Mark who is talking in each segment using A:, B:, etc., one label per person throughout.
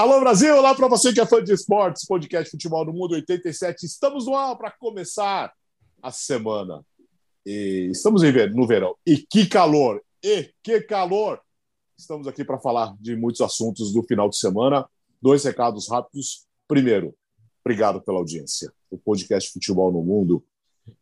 A: Alô Brasil, olá para você que é fã de esportes, podcast Futebol no Mundo 87. Estamos no ar para começar a semana. E estamos no verão. E que calor! E que calor! Estamos aqui para falar de muitos assuntos do final de semana. Dois recados rápidos. Primeiro, obrigado pela audiência. O podcast Futebol no Mundo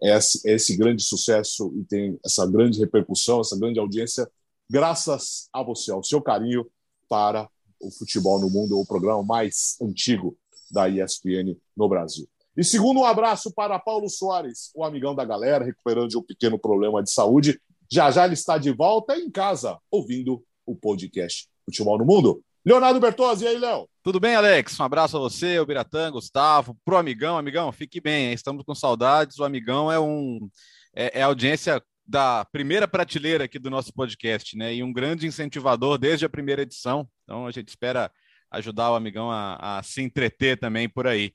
A: é esse, é esse grande sucesso e tem essa grande repercussão, essa grande audiência, graças a você, ao seu carinho para o Futebol no Mundo, o programa mais antigo da ESPN no Brasil. E segundo, um abraço para Paulo Soares, o amigão da galera, recuperando de um pequeno problema de saúde. Já já ele está de volta em casa, ouvindo o podcast Futebol no Mundo. Leonardo Bertozzi, e aí, Léo?
B: Tudo bem, Alex? Um abraço a você, o Biratã, Gustavo, pro amigão. Amigão, fique bem, estamos com saudades. O amigão é um é, é audiência da primeira prateleira aqui do nosso podcast, né? E um grande incentivador desde a primeira edição. Então a gente espera ajudar o amigão a, a se entreter também por aí.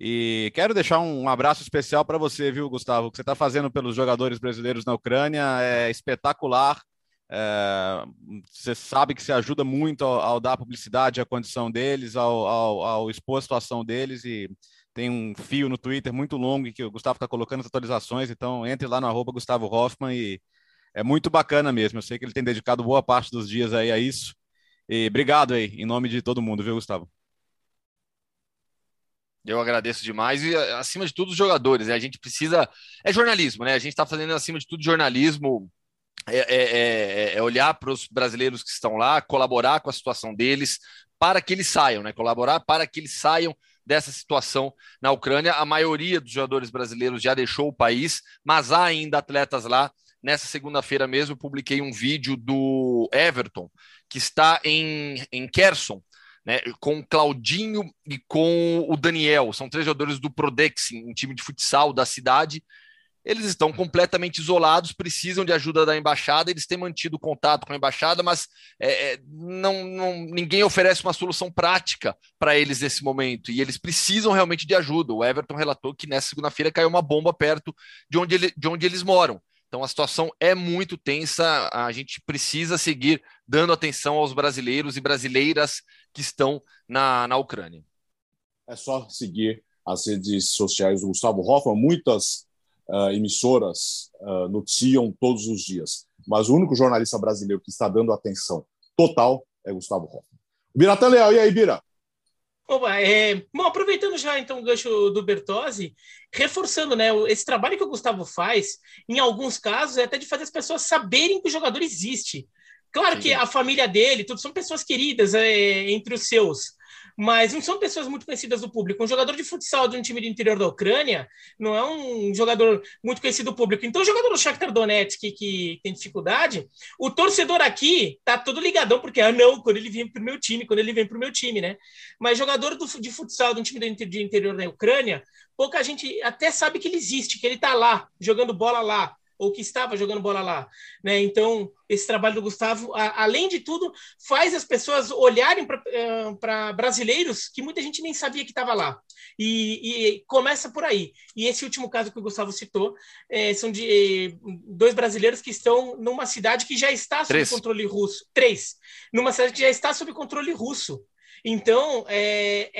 B: E quero deixar um abraço especial para você, viu, Gustavo? O que você está fazendo pelos jogadores brasileiros na Ucrânia é espetacular. É, você sabe que se ajuda muito ao, ao, dar publicidade à condição deles, ao, ao, ao expor a situação deles e tem um fio no Twitter muito longo que o Gustavo está colocando as atualizações, então entre lá no arroba Gustavo Hoffman e é muito bacana mesmo. Eu sei que ele tem dedicado boa parte dos dias aí a isso. E obrigado aí, em nome de todo mundo, viu, Gustavo?
C: Eu agradeço demais e, acima de tudo, os jogadores. Né? A gente precisa. É jornalismo, né? A gente está fazendo, acima de tudo, jornalismo. É, é, é, é olhar para os brasileiros que estão lá, colaborar com a situação deles, para que eles saiam, né? Colaborar para que eles saiam dessa situação na Ucrânia. A maioria dos jogadores brasileiros já deixou o país, mas há ainda atletas lá. Nessa segunda-feira mesmo, publiquei um vídeo do Everton, que está em, em Kherson, né, com o Claudinho e com o Daniel. São três jogadores do Prodexim, um time de futsal da cidade, eles estão completamente isolados, precisam de ajuda da embaixada, eles têm mantido contato com a embaixada, mas é, é não, não, ninguém oferece uma solução prática para eles nesse momento, e eles precisam realmente de ajuda. O Everton relatou que nessa segunda-feira caiu uma bomba perto de onde, ele, de onde eles moram. Então a situação é muito tensa, a gente precisa seguir dando atenção aos brasileiros e brasileiras que estão na, na Ucrânia.
A: É só seguir as redes sociais do Gustavo Hoffman, muitas uh, emissoras uh, noticiam todos os dias. Mas o único jornalista brasileiro que está dando atenção total é Gustavo Hoffman. Biratã Leal, e aí, Bira?
D: Opa, é, bom, aproveitando já então o gancho do Bertozzi, reforçando, né, esse trabalho que o Gustavo faz, em alguns casos, é até de fazer as pessoas saberem que o jogador existe. Claro Sim. que a família dele, tudo são pessoas queridas é, entre os seus, mas não são pessoas muito conhecidas do público. Um jogador de futsal de um time do interior da Ucrânia não é um jogador muito conhecido do público. Então, o jogador do Shakhtar Donetsk que, que tem dificuldade, o torcedor aqui tá todo ligadão, porque, ah, não, quando ele vem pro meu time, quando ele vem pro meu time, né? Mas jogador do, de futsal de um time do interior da Ucrânia, pouca gente até sabe que ele existe, que ele tá lá, jogando bola lá ou que estava jogando bola lá, né? Então, esse trabalho do Gustavo, a, além de tudo, faz as pessoas olharem para uh, brasileiros que muita gente nem sabia que estava lá. E, e, começa por aí. E esse último caso que o Gustavo citou é, são de é, dois brasileiros que estão numa cidade que já está sob controle russo. Três. Numa cidade que já está sob controle russo. Então, é,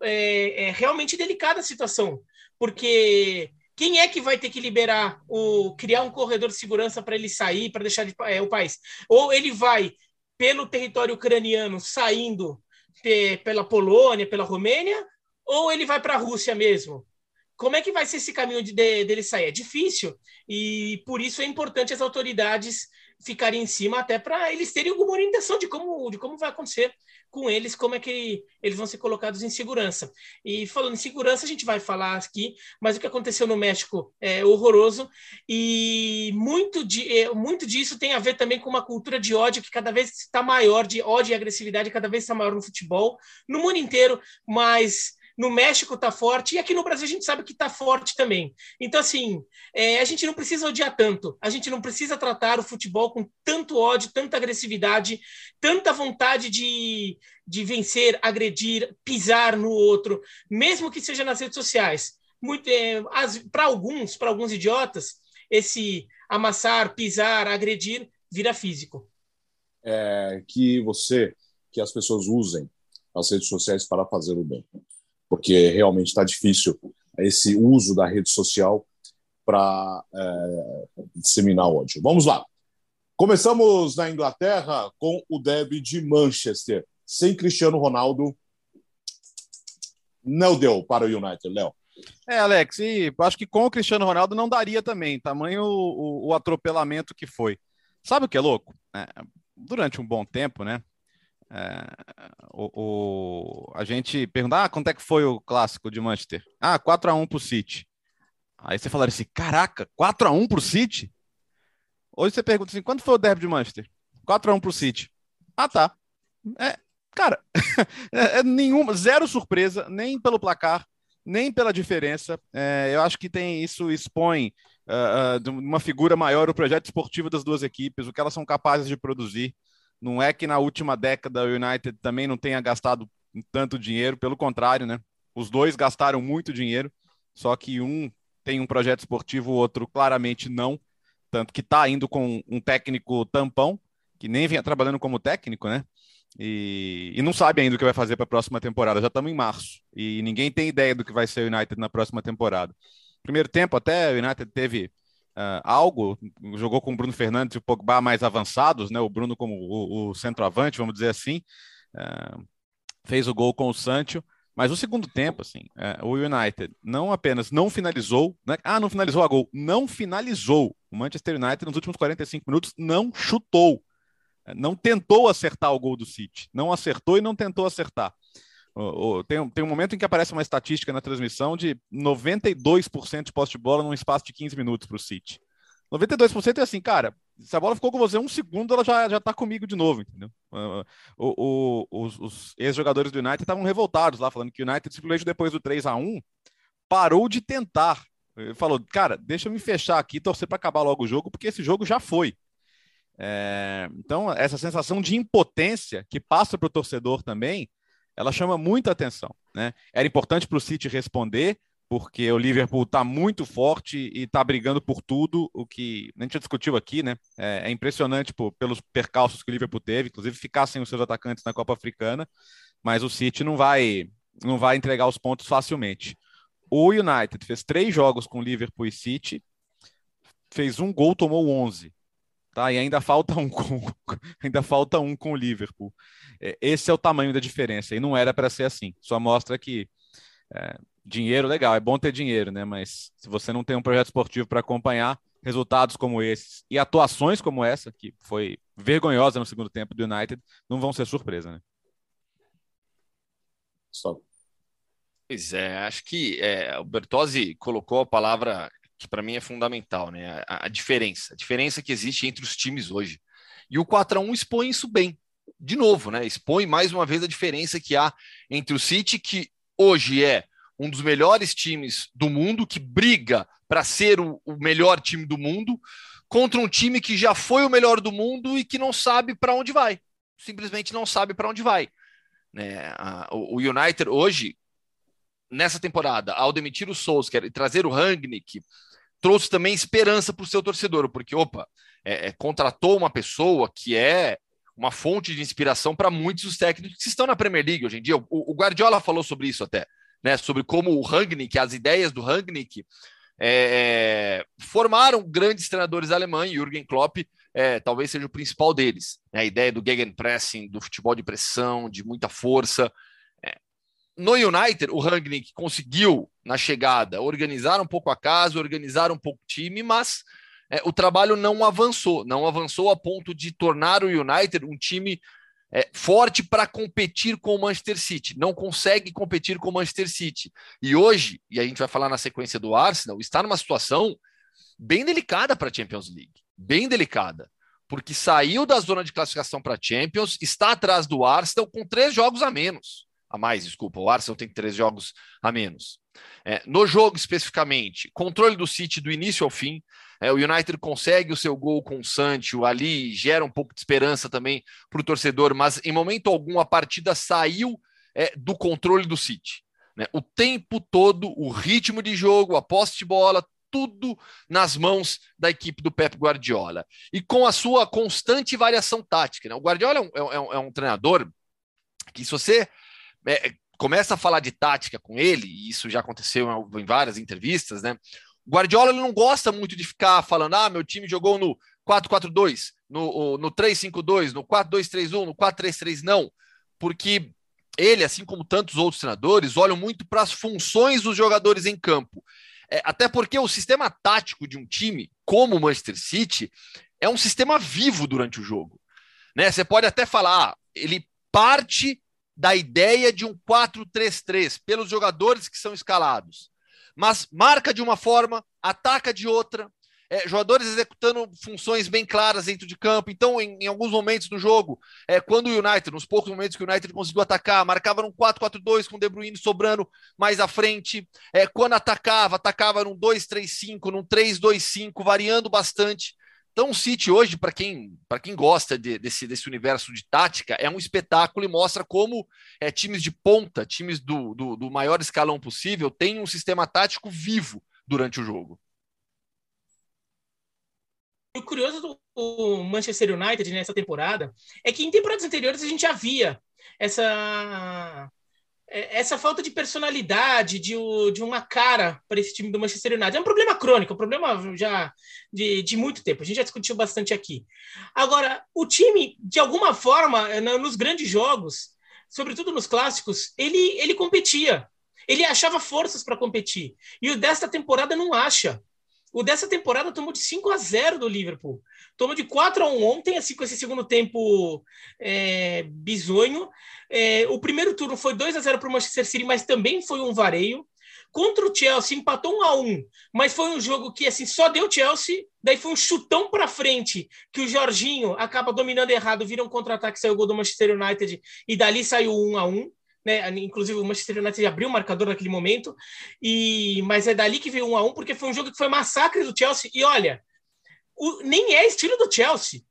D: é realmente delicada a situação, porque quem é que vai ter que liberar o criar um corredor de segurança para ele sair, para deixar de, é, o país? Ou ele vai pelo território ucraniano saindo pela Polônia, pela Romênia, ou ele vai para a Rússia mesmo? Como é que vai ser esse caminho de, de, dele sair? É difícil e por isso é importante as autoridades ficarem em cima até para eles terem alguma orientação de como, de como vai acontecer com eles, como é que eles vão ser colocados em segurança. E falando em segurança, a gente vai falar aqui, mas o que aconteceu no México é horroroso e muito, de, é, muito disso tem a ver também com uma cultura de ódio que cada vez está maior, de ódio e agressividade cada vez está maior no futebol, no mundo inteiro, mas no México está forte, e aqui no Brasil a gente sabe que está forte também. Então, assim, é, a gente não precisa odiar tanto, a gente não precisa tratar o futebol com tanto ódio, tanta agressividade, tanta vontade de, de vencer, agredir, pisar no outro, mesmo que seja nas redes sociais. É, para alguns, para alguns idiotas, esse amassar, pisar, agredir vira físico.
A: É, que você, que as pessoas usem nas redes sociais para fazer o bem, porque realmente está difícil esse uso da rede social para é, disseminar ódio. Vamos lá. Começamos na Inglaterra com o derby de Manchester. Sem Cristiano Ronaldo, não deu para o United, Léo.
B: É, Alex, e acho que com o Cristiano Ronaldo não daria também, tamanho o, o atropelamento que foi. Sabe o que é louco? É, durante um bom tempo, né? É, o, o, a gente pergunta, ah, quanto é que foi o clássico de Manchester? Ah, 4x1 pro City. Aí você falaria assim, caraca, 4x1 pro City? Hoje você pergunta assim, quanto foi o derby de Manchester? 4x1 pro City. Ah, tá. É, cara, é, é nenhuma, zero surpresa, nem pelo placar, nem pela diferença. É, eu acho que tem isso expõe uh, uh, uma figura maior o projeto esportivo das duas equipes, o que elas são capazes de produzir. Não é que na última década o United também não tenha gastado tanto dinheiro, pelo contrário, né? Os dois gastaram muito dinheiro, só que um tem um projeto esportivo, o outro claramente não. Tanto que está indo com um técnico tampão, que nem vinha trabalhando como técnico, né? E, e não sabe ainda o que vai fazer para a próxima temporada. Já estamos em março e ninguém tem ideia do que vai ser o United na próxima temporada. Primeiro tempo, até o United teve uh, algo, jogou com o Bruno Fernandes e o Pogba mais avançados, né? O Bruno como o, o centroavante, vamos dizer assim, uh, fez o gol com o Sancho. Mas o segundo tempo, assim, uh, o United não apenas não finalizou, né? ah, não finalizou a gol, não finalizou. O Manchester United nos últimos 45 minutos não chutou, não tentou acertar o gol do City, não acertou e não tentou acertar. Tem, tem um momento em que aparece uma estatística na transmissão de 92% de posse de bola num espaço de 15 minutos para o City. 92% é assim, cara, se a bola ficou com você um segundo, ela já, já tá comigo de novo, entendeu? O, o, os, os ex-jogadores do United estavam revoltados lá, falando que o United, simplesmente depois do 3 a 1 parou de tentar. Ele falou, cara, deixa eu me fechar aqui, torcer para acabar logo o jogo, porque esse jogo já foi. É, então, essa sensação de impotência que passa para o torcedor também ela chama muita atenção. Né? Era importante para o City responder, porque o Liverpool está muito forte e está brigando por tudo, o que a gente já discutiu aqui, né? É, é impressionante pô, pelos percalços que o Liverpool teve, inclusive ficar sem os seus atacantes na Copa Africana, mas o City não vai, não vai entregar os pontos facilmente. O United fez três jogos com Liverpool e City, fez um gol, tomou 11. Tá? E ainda falta um com, ainda falta um com o Liverpool. É, esse é o tamanho da diferença, e não era para ser assim. Só mostra que é, dinheiro, legal, é bom ter dinheiro, né? Mas se você não tem um projeto esportivo para acompanhar, resultados como esses e atuações como essa, que foi vergonhosa no segundo tempo do United, não vão ser surpresa, né?
C: Só. Pois é, acho que é, o Bertozzi colocou a palavra que para mim é fundamental, né? A, a, diferença, a diferença que existe entre os times hoje. E o 4 a 1 expõe isso bem de novo, né, expõe mais uma vez a diferença que há entre o City, que hoje é um dos melhores times do mundo, que briga para ser o, o, melhor time do mundo, contra um time que já foi o melhor do mundo e que não sabe para onde vai. Simplesmente não sabe para onde vai. Né? O, o United hoje, nessa temporada, ao demitir o Solskjaer e trazer o Rangnick, trouxe também esperança para o seu torcedor, porque, opa, é, é, contratou uma pessoa que é uma fonte de inspiração para muitos dos técnicos que estão na Premier League hoje em dia. O, o Guardiola falou sobre isso até, né? Sobre como o Rangnick, as ideias do Rangnick é, formaram grandes treinadores alemães. Jürgen Klopp é, talvez seja o principal deles. Né? A ideia do gegenpressing, do futebol de pressão, de muita força. É. No United, o Rangnick conseguiu, na chegada, organizar um pouco a casa, organizar um pouco o time, mas é, o trabalho não avançou, não avançou a ponto de tornar o United um time é, forte para competir com o Manchester City. Não consegue competir com o Manchester City. E hoje, e a gente vai falar na sequência do Arsenal, está numa situação bem delicada para a Champions League. Bem delicada. Porque saiu da zona de classificação para a Champions, está atrás do Arsenal com três jogos a menos. A mais, desculpa. O Arsenal tem três jogos a menos. É, no jogo especificamente, controle do City do início ao fim. É, o United consegue o seu gol com o Sancho ali, gera um pouco de esperança também para o torcedor, mas em momento algum a partida saiu é, do controle do City. Né? O tempo todo, o ritmo de jogo, a posse de bola, tudo nas mãos da equipe do Pep Guardiola. E com a sua constante variação tática. Né? O Guardiola é um, é um, é um treinador que, se você é, começa a falar de tática com ele, e isso já aconteceu em várias entrevistas, né? Guardiola ele não gosta muito de ficar falando, ah, meu time jogou no 4-4-2, no, no 3-5-2, no 4-2-3-1, no 4-3-3, não. Porque ele, assim como tantos outros treinadores, olham muito para as funções dos jogadores em campo. É, até porque o sistema tático de um time, como o Manchester City, é um sistema vivo durante o jogo. Né? Você pode até falar, ah, ele parte da ideia de um 4-3-3 pelos jogadores que são escalados, mas marca de uma forma, ataca de outra, é, jogadores executando funções bem claras dentro de campo. Então, em, em alguns momentos do jogo, é, quando o United, nos poucos momentos que o United conseguiu atacar, marcava num 4-4-2 com o De Bruyne sobrando mais à frente. É, quando atacava, atacava num 2-3-5, num 3-2-5, variando bastante. Então, o City hoje, para quem, quem gosta de, desse, desse universo de tática, é um espetáculo e mostra como é, times de ponta, times do, do, do maior escalão possível, têm um sistema tático vivo durante o jogo.
D: O curioso do Manchester United nessa temporada é que em temporadas anteriores a gente já via essa essa falta de personalidade, de, de uma cara para esse time do Manchester United. É um problema crônico, um problema já de, de muito tempo. A gente já discutiu bastante aqui. Agora, o time, de alguma forma, nos grandes jogos, sobretudo nos clássicos, ele, ele competia. Ele achava forças para competir. E o desta temporada não acha. O dessa temporada tomou de 5 a 0 do Liverpool. Tomou de 4 a 1 ontem, assim, com esse segundo tempo é, bizonho. É, o primeiro turno foi 2 a 0 para o Manchester City, mas também foi um vareio. Contra o Chelsea, empatou 1 a 1 mas foi um jogo que assim só deu Chelsea, daí foi um chutão para frente, que o Jorginho acaba dominando errado, vira um contra-ataque, saiu o gol do Manchester United, e dali saiu 1 a 1 né? Inclusive o Manchester United abriu o marcador naquele momento, e mas é dali que veio um a um, porque foi um jogo que foi massacre do Chelsea. E olha, o, nem é estilo do Chelsea.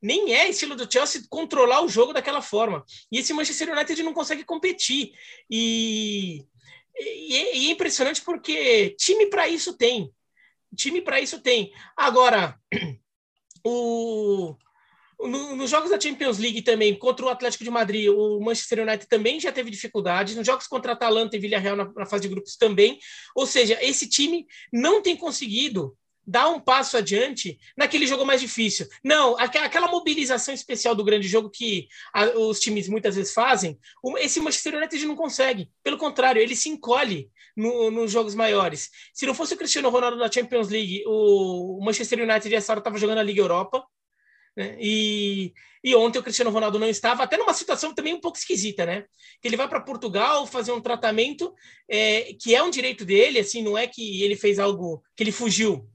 D: Nem é estilo do Chelsea controlar o jogo daquela forma. E esse Manchester United não consegue competir. E, e, e é impressionante porque time para isso tem. Time para isso tem. Agora, o, no, nos jogos da Champions League também, contra o Atlético de Madrid, o Manchester United também já teve dificuldades. Nos jogos contra Atalanta e Villarreal na, na fase de grupos também. Ou seja, esse time não tem conseguido dar um passo adiante naquele jogo mais difícil. Não, aquela mobilização especial do grande jogo que a, os times muitas vezes fazem, esse Manchester United não consegue. Pelo contrário, ele se encolhe no, nos jogos maiores. Se não fosse o Cristiano Ronaldo na Champions League, o Manchester United essa hora estava jogando a Liga Europa. Né? E, e ontem o Cristiano Ronaldo não estava, até numa situação também um pouco esquisita, né? Ele vai para Portugal fazer um tratamento é, que é um direito dele, assim, não é que ele fez algo que ele fugiu,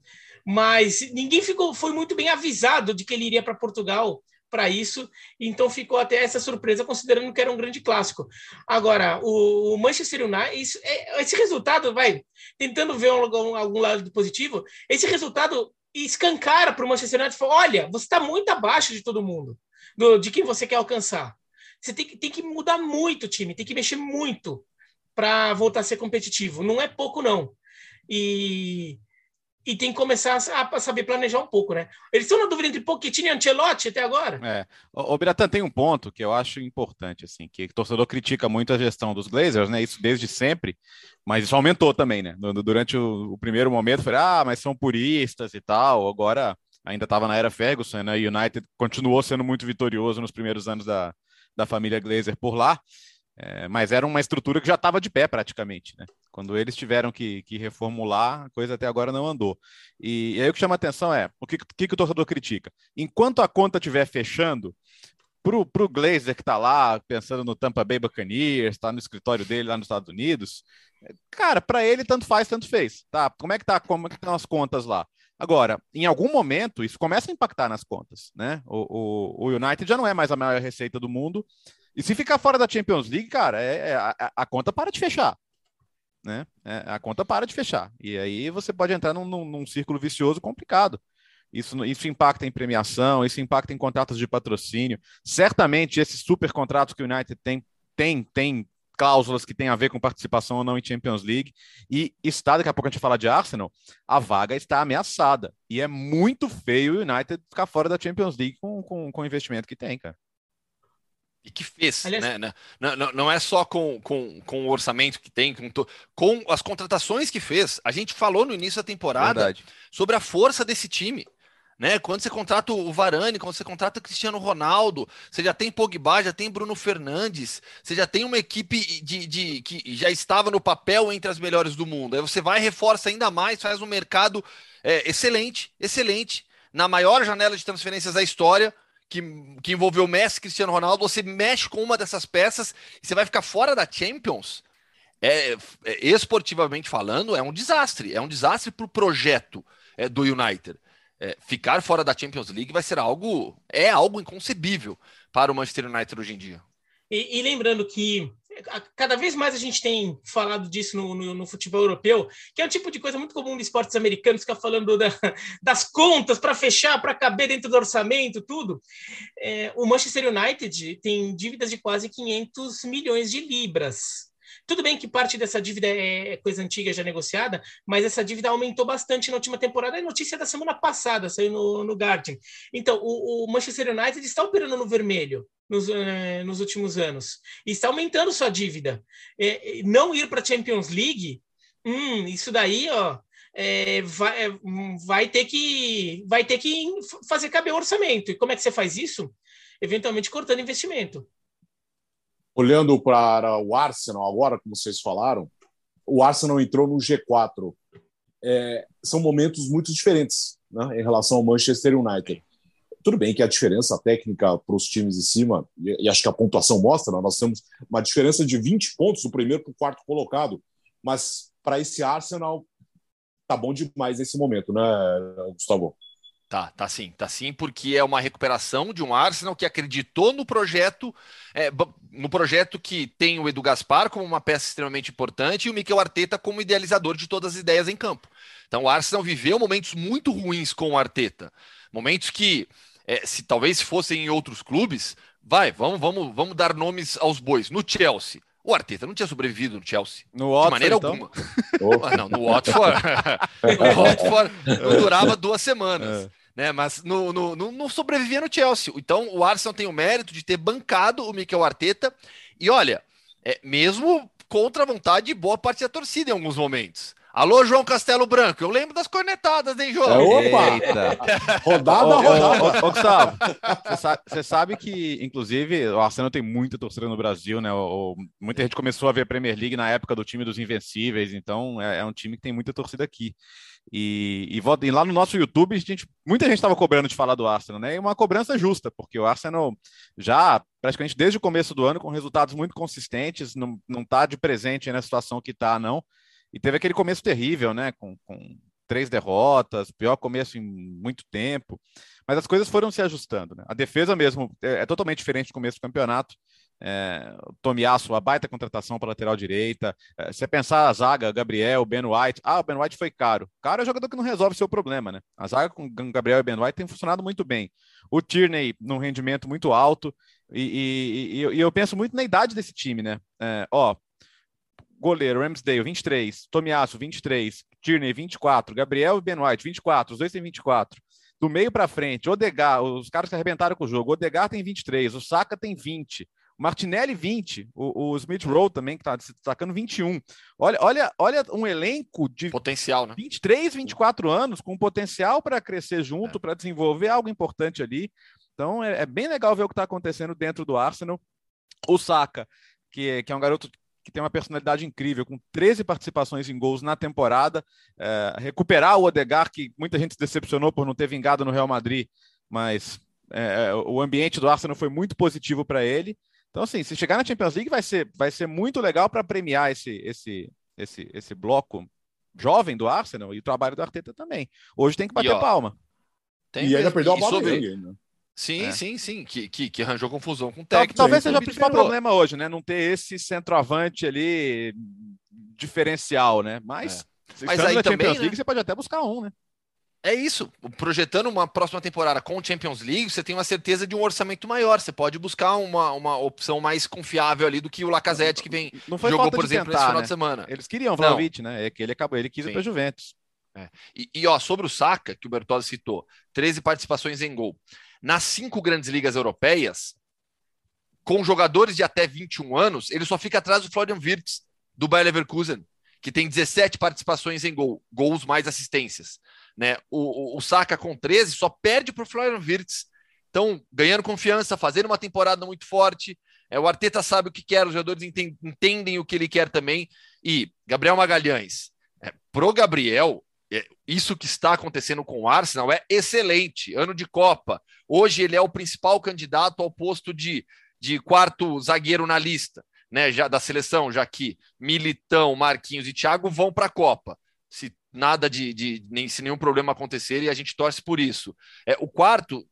D: mas ninguém ficou, foi muito bem avisado de que ele iria para Portugal para isso, então ficou até essa surpresa, considerando que era um grande clássico. Agora, o, o Manchester United, isso, é, esse resultado, vai, tentando ver algum, algum lado positivo, esse resultado e escancara para o Manchester United e fala: olha, você está muito abaixo de todo mundo, do, de quem você quer alcançar. Você tem que, tem que mudar muito o time, tem que mexer muito para voltar a ser competitivo. Não é pouco, não. E, e tem que começar a, saber planejar um pouco, né? Eles estão na dúvida entre Pochettino e Ancelotti até agora.
B: É. O, o Biratan tem um ponto que eu acho importante, assim, que o torcedor critica muito a gestão dos Glazers, né? Isso desde sempre, mas isso aumentou também, né? Durante o, o primeiro momento, foi, ah, mas são puristas e tal. Agora ainda estava na era Ferguson, né? United continuou sendo muito vitorioso nos primeiros anos da, da família Glazer por lá. É, mas era uma estrutura que já estava de pé praticamente, né? Quando eles tiveram que, que, reformular, a coisa até agora não andou. E, e aí o que chama atenção é o que, que, que o torcedor critica. Enquanto a conta estiver fechando, pro, pro Glazer que está lá pensando no Tampa Bay Buccaneers, está no escritório dele lá nos Estados Unidos, cara, para ele tanto faz, tanto fez, tá? Como é que tá, como é que estão as contas lá? Agora, em algum momento, isso começa a impactar nas contas, né? O, o, o United já não é mais a maior receita do mundo, e se ficar fora da Champions League, cara, é, é a, a, conta para de fechar. Né? É, a conta para de fechar. E aí você pode entrar num, num, num círculo vicioso complicado. Isso, isso impacta em premiação, isso impacta em contratos de patrocínio. Certamente, esses super contratos que o United tem, tem, tem cláusulas que têm a ver com participação ou não em Champions League. E está, daqui a pouco a gente falar de Arsenal, a vaga está ameaçada. E é muito feio o United ficar fora da Champions League com, com, com o investimento que tem, cara.
C: E que fez, Aliás, né? Não, não, não, é só com, com, com o orçamento que tem, com, com as contratações que fez. A gente falou no início da temporada Verdade. sobre a força desse time. Né? Quando você contrata o Varane, quando você contrata o Cristiano Ronaldo, você já tem Pogba, já tem Bruno Fernandes, você já tem uma equipe de, de que já estava no papel entre as melhores do mundo. Aí você vai reforça ainda mais, faz um mercado é, excelente, excelente, na maior janela de transferências da história que, que envolveu Messi Cristiano Ronaldo, você mexe com uma dessas peças e você vai ficar fora da Champions, é, é esportivamente falando, é um desastre. É um desastre para o projeto é, do United. É, ficar fora da Champions League vai ser algo, é algo inconcebível para o Manchester United hoje em dia.
D: E, e lembrando que cada vez mais a gente tem falado disso no, no, no, futebol europeu, que é um tipo de coisa muito comum de esportes americanos, ficar falando da, das contas para fechar, para caber dentro do orçamento, tudo. É, o Manchester United tem dívidas de quase 500 milhões de libras. Tudo bem que parte dessa dívida é, é coisa antiga já negociada, mas essa dívida aumentou bastante na última temporada. É notícia da semana passada, saiu no, no Guardian. Então, o, o Manchester United está operando no vermelho nos, eh, nos últimos anos e está aumentando sua dívida. É, não ir para a Champions League, hum, isso daí, ó, é, vai, é, vai, ter que vai ter que fazer caber o orçamento. E como é que você faz isso? Eventualmente cortando investimento
A: olhando para o Arsenal agora, como vocês falaram, o Arsenal entrou no G4. É, são momentos muito diferentes né, em relação ao Manchester United. Tudo bem que a diferença técnica para os times de cima, e, e, acho que a pontuação mostra, né, nós temos uma diferença de 20 pontos do primeiro para o quarto colocado, mas para esse Arsenal tá bom demais nesse momento, né, Gustavo?
C: Tá, tá sim, tá sim, porque é uma recuperação de um Arsenal que acreditou no projeto, é, no projeto que tem o Edu Gaspar como uma peça extremamente importante e o Mikel Arteta como idealizador de todas as ideias em campo. Então o Arsenal viveu momentos muito ruins com o Arteta, momentos que, é, se talvez fossem em outros clubes, vai, vamos, vamos, vamos dar nomes aos bois. No Chelsea, o Arteta não tinha sobrevivido no Chelsea.
B: No Watford, de maneira então?
C: alguma. Ah, não, no Watford. no Watford não durava duas semanas. É. Né, mas no, no, no, não sobrevivia no Chelsea. Então o Arsenal tem o mérito de ter bancado o Mikel Arteta. E olha, é, mesmo contra a vontade de boa parte da torcida em alguns momentos. Alô, João Castelo Branco. Eu lembro das cornetadas, hein, João?
A: É, opa! Eita. rodada, ô, rodada.
B: Ô, ô, Gustavo, você sabe, sabe, que, inclusive, o Arsenal tem muita torcida no Brasil, né? O, muita gente começou a ver a Premier League na época do time dos Invencíveis, então é, é um time que tem muita torcida aqui. E, e, e, lá no nosso YouTube, a gente, muita gente estava cobrando de falar do Arsenal, né? E uma cobrança justa, porque o Arsenal já praticamente desde o começo do ano, com resultados muito consistentes, não, não tá de presente na situação que está, não. E teve aquele começo terrível, né? Com, com três derrotas, pior começo em muito tempo. Mas as coisas foram se ajustando. Né? A defesa mesmo é, é totalmente diferente do começo do campeonato. É, Tomiasso, a baita contratação para lateral direita. É, você pensar a zaga, Gabriel, Ben White. Ah, o Ben White foi caro. Caro é jogador que não resolve seu problema, né? A zaga com Gabriel e Ben White tem funcionado muito bem. O Tierney num rendimento muito alto. E, e, e, e eu penso muito na idade desse time, né? É, ó, goleiro, Ramsdale, 23, Tomiasso, 23, Tierney, 24, Gabriel e Ben White, 24, os dois têm 24. Do meio para frente, Odegar, os caras que arrebentaram com o jogo, Odegar tem 23, o Saka tem 20, o Martinelli 20, o, o Smith Rowe também, que está destacando 21. Olha, olha, olha um elenco de
C: potencial, né?
B: 23, 24 anos, com potencial para crescer junto, é. para desenvolver algo importante ali. Então é, é bem legal ver o que está acontecendo dentro do Arsenal. O Saka, que, é, que é um garoto que tem uma personalidade incrível, com 13 participações em gols na temporada. É, recuperar o Odegar, que muita gente se decepcionou por não ter vingado no Real Madrid, mas é, é o ambiente do Arsenal foi muito positivo para ele. Então, assim, se chegar na Champions League, vai ser, vai ser muito legal para premiar esse, esse, esse, esse bloco jovem do Arsenal e o trabalho do Arteta também. Hoje tem que bater e, ó, palma.
A: e ainda perdeu a bola sobre... Né?
C: Sim, é. sim, sim, que, que, que, arranjou confusão com o
B: técnico. Talvez seja o principal problema hoje, né? Não ter esse centroavante ali diferencial, né? Mas,
C: é. Mas aí também, League,
B: né? você pode até buscar um, né?
C: É isso. Projetando uma próxima temporada com o Champions League, você tem uma certeza de um orçamento maior. Você pode buscar uma, uma opção mais confiável ali do que o Lacazette que vem
B: não foi
C: jogou, por exemplo, tentar, nesse final
B: né?
C: de semana.
B: Eles queriam o Vlaovic, né? É que ele acabou, ele quis Sim. ir para Juventus.
C: É. E, e, ó, sobre o Saka, que o Bertozzi citou, 13 participações em gol. Nas cinco grandes ligas europeias, com jogadores de até 21 anos, ele só fica atrás do Florian Wirtz, do Bayer Leverkusen, que tem 17 participações em gol, gols mais assistências. Né? O, o, o Saka com 13 só perde para o Florian Wirtz. Então, ganhando confiança, fazendo uma temporada muito forte. É, o Arteta sabe o que quer, os jogadores entendem o que ele quer também. E Gabriel Magalhães, é, pro Gabriel, isso que está acontecendo com o Arsenal é excelente. Ano de Copa. Hoje ele é o principal candidato ao posto de de quarto zagueiro na lista, né, já da seleção, já que Militão, Marquinhos e Thiago vão para a Copa. Se nada de, de, nem se nenhum problema acontecer e a gente torce por isso. É, o quarto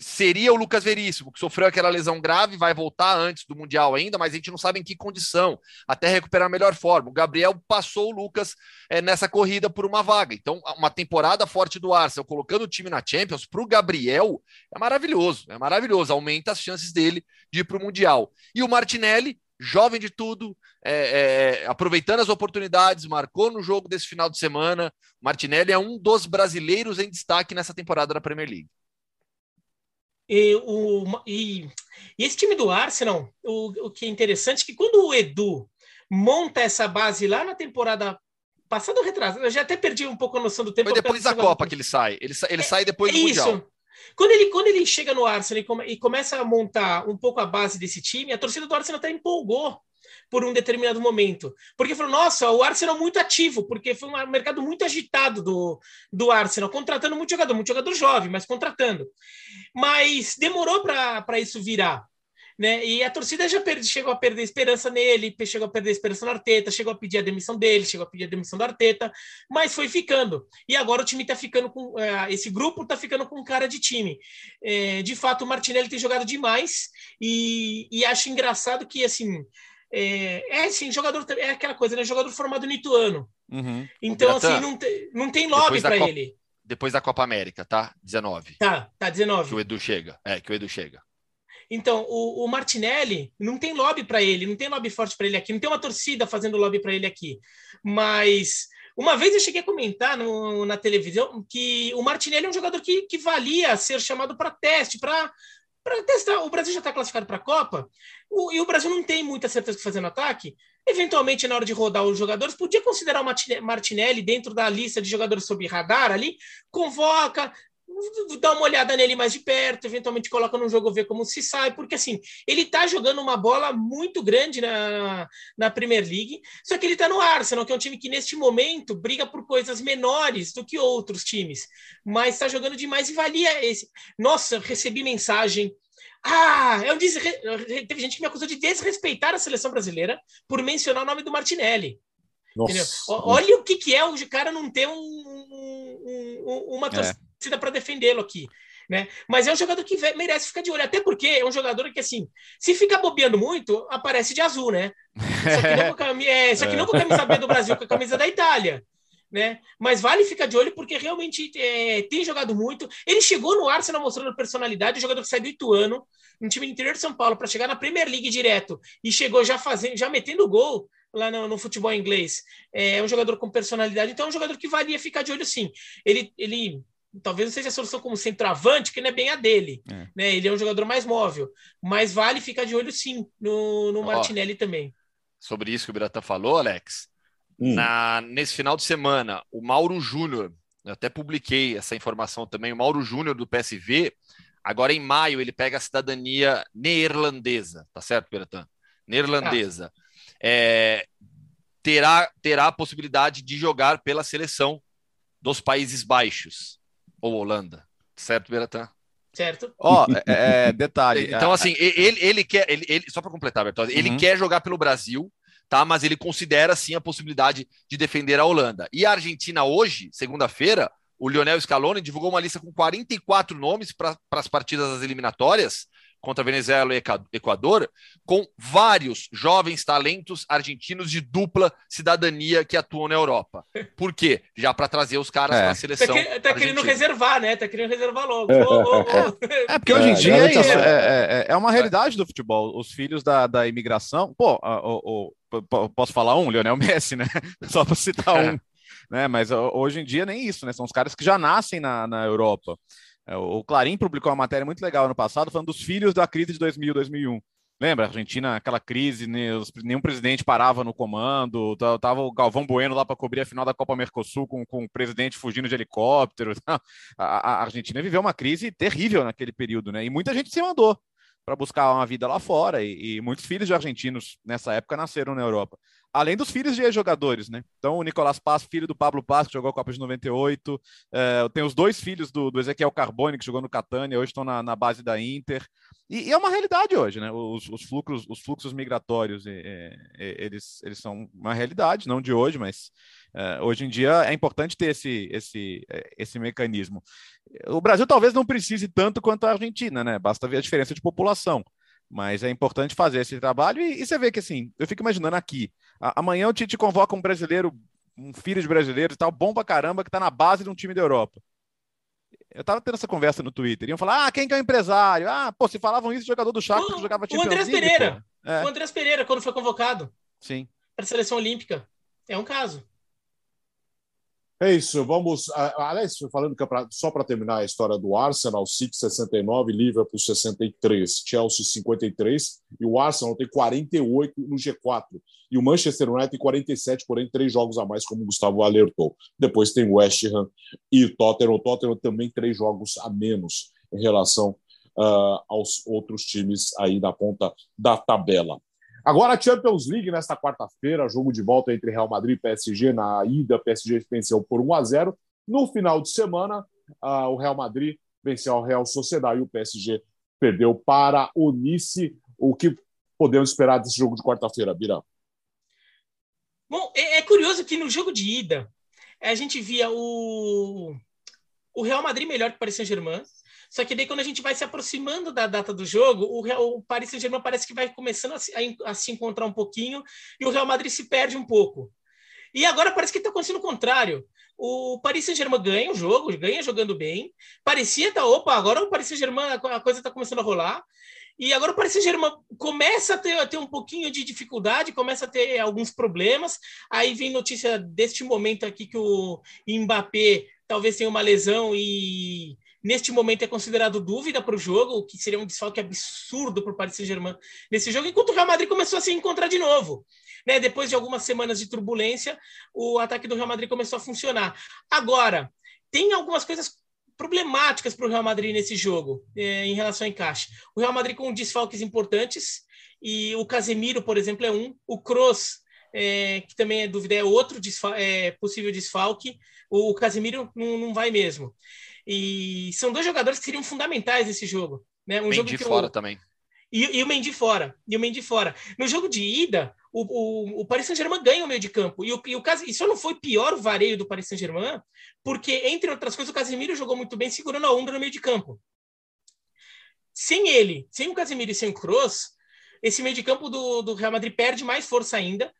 C: seria o Lucas Veríssimo, que sofreu aquela lesão grave, vai voltar antes do Mundial ainda, mas a gente não sabe em que condição, até recuperar a melhor forma. O Gabriel passou o Lucas é, nessa corrida por uma vaga. Então, uma temporada forte do Arsenal, colocando o time na Champions, para o Gabriel, é maravilhoso, é maravilhoso, aumenta as chances dele de ir para o Mundial. E o Martinelli, jovem de tudo, é, é, aproveitando as oportunidades, marcou no jogo desse final de semana. Martinelli é um dos brasileiros em destaque nessa temporada da Premier League.
D: E, o, e, e esse time do Arsenal, o, o que é interessante é que quando o Edu monta essa base lá na temporada passada ou retrasada, eu já até perdi um pouco a noção do tempo.
C: Foi depois da Copa que ele sai. Ele, ele é, sai depois do é Mundial. Isso.
D: Quando ele, quando ele chega no Arsenal e, come, e, começa a montar um pouco a base desse time, a torcida do Arsenal até empolgou por um determinado momento. Porque falou, nossa, o Arsenal muito ativo, porque foi um mercado muito agitado do, do Arsenal, contratando muito jogador, muito jogador jovem, mas contratando. Mas demorou para isso virar. Né? E a torcida já perde, chegou a perder esperança nele, chegou a perder esperança no Arteta, chegou a pedir a demissão dele, chegou a pedir a demissão do Arteta, mas foi ficando. E agora o time está ficando com. Uh, esse grupo está ficando com cara de time. É, de fato, o Martinelli tem jogado demais e, e acho engraçado que assim é, é assim, jogador é aquela coisa, né? Jogador formado no Ituano. Uhum. Então, assim, não, te, não tem lobby para ele.
C: Depois da Copa América, tá? 19.
D: Tá, tá, 19.
C: Que o Edu chega. É, que o Edu chega.
D: Então, o, o Martinelli não tem lobby para ele, não tem lobby forte para ele aqui, não tem uma torcida fazendo lobby para ele aqui. Mas uma vez eu cheguei a comentar no, na televisão que o Martinelli é um jogador que, que valia ser chamado para teste, para para testar. O Brasil já está classificado para a Copa o, e o Brasil não tem muita certeza que fazer no ataque. Eventualmente, na hora de rodar os jogadores, podia considerar o Martinelli dentro da lista de jogadores sob radar ali, convoca, dá uma olhada nele mais de perto, eventualmente coloca no jogo ver como se sai, porque assim, ele tá jogando uma bola muito grande na, na Premier League, só que ele tá no Arsenal, que é um time que neste momento briga por coisas menores do que outros times, mas tá jogando demais e valia esse. Nossa, recebi mensagem. Ah, é um desre... teve gente que me acusou de desrespeitar a seleção brasileira por mencionar o nome do Martinelli. Olha o que, que é o cara não ter um, um, um, uma torcida. É torcida para defendê-lo aqui. Né? Mas é um jogador que merece ficar de olho, até porque é um jogador que, assim, se ficar bobeando muito, aparece de azul, né? Só que não com a, é, só que não com a camisa B do Brasil, com a camisa da Itália. Né? Mas vale ficar de olho porque realmente é, tem jogado muito. Ele chegou no Arsenal mostrando personalidade, um jogador que sai do Ituano, um time do interior de São Paulo, para chegar na Premier League direto e chegou já fazendo, já metendo gol lá no, no, futebol inglês. É um jogador com personalidade, então é um jogador que valia ficar de olho sim. Ele, ele talvez não seja a solução como centroavante, que não é bem a dele. É. Né? Ele é um jogador mais móvel. Mas vale ficar de olho sim no, no Martinelli também.
C: Sobre isso que o Birata falou, Alex, hum. na, nesse final de semana, o Mauro Júnior, eu até publiquei essa informação também, o Mauro Júnior do PSV, agora em maio ele pega a cidadania neerlandesa, tá certo, Biratan? Neerlandesa. Ah. É, terá, terá a possibilidade de jogar pela seleção dos Países Baixos ou Holanda. Certo, Beratan?
D: Certo.
B: Ó, oh, é, detalhe.
C: Então, assim, ele, ele quer. Ele, ele, só para completar, Bertozzi, ele uhum. quer jogar pelo Brasil, tá? Mas ele considera sim a possibilidade de defender a Holanda. E a Argentina hoje, segunda-feira, o Lionel Scaloni divulgou uma lista com 44 nomes para as partidas das eliminatórias contra Venezuela e Equador, com vários jovens talentos argentinos de dupla cidadania que atuam na Europa. Por quê? Já para trazer os caras é. para a seleção. Tá,
D: que, tá querendo reservar, né? Tá querendo reservar logo. oh, oh,
B: oh. É, porque hoje em dia é, isso, é, é, uma realidade do futebol. Os filhos da, da imigração. Pô, o, o, posso falar um? Lionel Messi, né? Só para citar um. Né? Mas hoje em dia nem isso, né? São os caras que já nascem na, na Europa. É, o Clarim publicou uma matéria muito legal no passado falando dos filhos da crise de 2000, 2001. Lembra, a Argentina, aquela crise, né, nenhum presidente parava no comando, tava o Galvão Bueno lá para cobrir a final da Copa Mercosul com, com o presidente fugindo de helicóptero. A, a, Argentina viveu uma crise terrível naquele período, né? E muita gente se mandou para buscar uma vida lá fora, e, e muitos filhos de argentinos nessa época nasceram na Europa além dos filhos de jogadores, né? Então, o Nicolás Paz, filho do Pablo Paz, que jogou a Copa de 98. É, tenho os dois filhos do, do Ezequiel Carboni, que jogou no Catania, hoje estão na, na base da Inter. E, e, é uma realidade hoje, né? Os, os fluxos, os fluxos migratórios, é, é, eles, eles são uma realidade, não de hoje, mas é, hoje em dia é importante ter esse, esse, é, esse mecanismo. O Brasil talvez não precise tanto quanto a Argentina, né? Basta ver a diferença de população. Mas é importante fazer esse trabalho e, e você vê que assim, eu fico imaginando aqui, amanhã o Tite convoca um brasileiro, um filho de brasileiro e tal, bom pra caramba, que tá na base de um time da Europa. Eu tava tendo essa conversa no Twitter. Iam falar, ah, quem que é o empresário? Ah, pô, se falavam isso, jogador do Chaco que jogava
D: time. O Andrés Pereira. É. O Andrés Pereira, quando foi convocado.
B: Sim.
D: Para a seleção olímpica. É um caso.
A: É isso, vamos. Aliás, falando que é só para terminar a história do Arsenal, City 69, Liverpool 63, Chelsea 53, e o Arsenal tem 48 no G4. E o Manchester United tem 47, porém, três jogos a mais, como o Gustavo alertou. Depois tem West Ham e Tottenham. O Tottenham também três jogos a menos em relação uh, aos outros times aí da ponta da tabela. Agora a Champions League nesta quarta-feira, jogo de volta entre Real Madrid e PSG. Na ida, PSG venceu por 1 a 0. No final de semana, uh, o Real Madrid venceu o Real Sociedade e o PSG perdeu para o Nice. O que podemos esperar desse jogo de quarta-feira, Bira?
D: Bom, é, é, curioso que no jogo de ida a gente via o, o Real Madrid melhor que o Paris Saint-Germain, só que daí, quando a gente vai se aproximando da data do jogo, o, Real, o Paris Saint-Germain parece que vai começando a se, a, a se encontrar um pouquinho e o Real Madrid se perde um pouco. E agora parece que está acontecendo o contrário. O Paris Saint-Germain ganha o jogo, ganha jogando bem. Parecia tá, opa, agora o Paris Saint-Germain, a coisa está começando a rolar. E agora o Paris Saint-Germain começa a ter, a ter um pouquinho de dificuldade, começa a ter alguns problemas. Aí vem notícia deste momento aqui que o Mbappé talvez tenha uma lesão e neste momento é considerado dúvida para o jogo, o que seria um desfalque absurdo para o Paris Saint-Germain nesse jogo, enquanto o Real Madrid começou a se encontrar de novo. Né? Depois de algumas semanas de turbulência, o ataque do Real Madrid começou a funcionar. Agora, tem algumas coisas problemáticas para o Real Madrid nesse jogo, é, em relação ao encaixe. O Real Madrid com desfalques importantes, e o Casemiro, por exemplo, é um. O Kroos, é, que também é dúvida, é outro é, possível desfalque. O, o Casemiro não, não vai mesmo. E são dois jogadores que seriam fundamentais nesse jogo. Né? Um
C: Mendy
D: jogo
C: que fora eu... também.
D: E, e, o Mendy fora. E o Mendy fora. No jogo de ida, o, o, o Paris Saint-Germain ganha o meio de campo. E, o, e, o, e só não foi pior o vareio do Paris Saint-Germain, porque, entre outras coisas, o Casemiro jogou muito bem segurando a onda no meio de campo. Sem ele, sem o Casemiro e sem o Kroos, esse meio de campo do, do Real Madrid perde mais força ainda.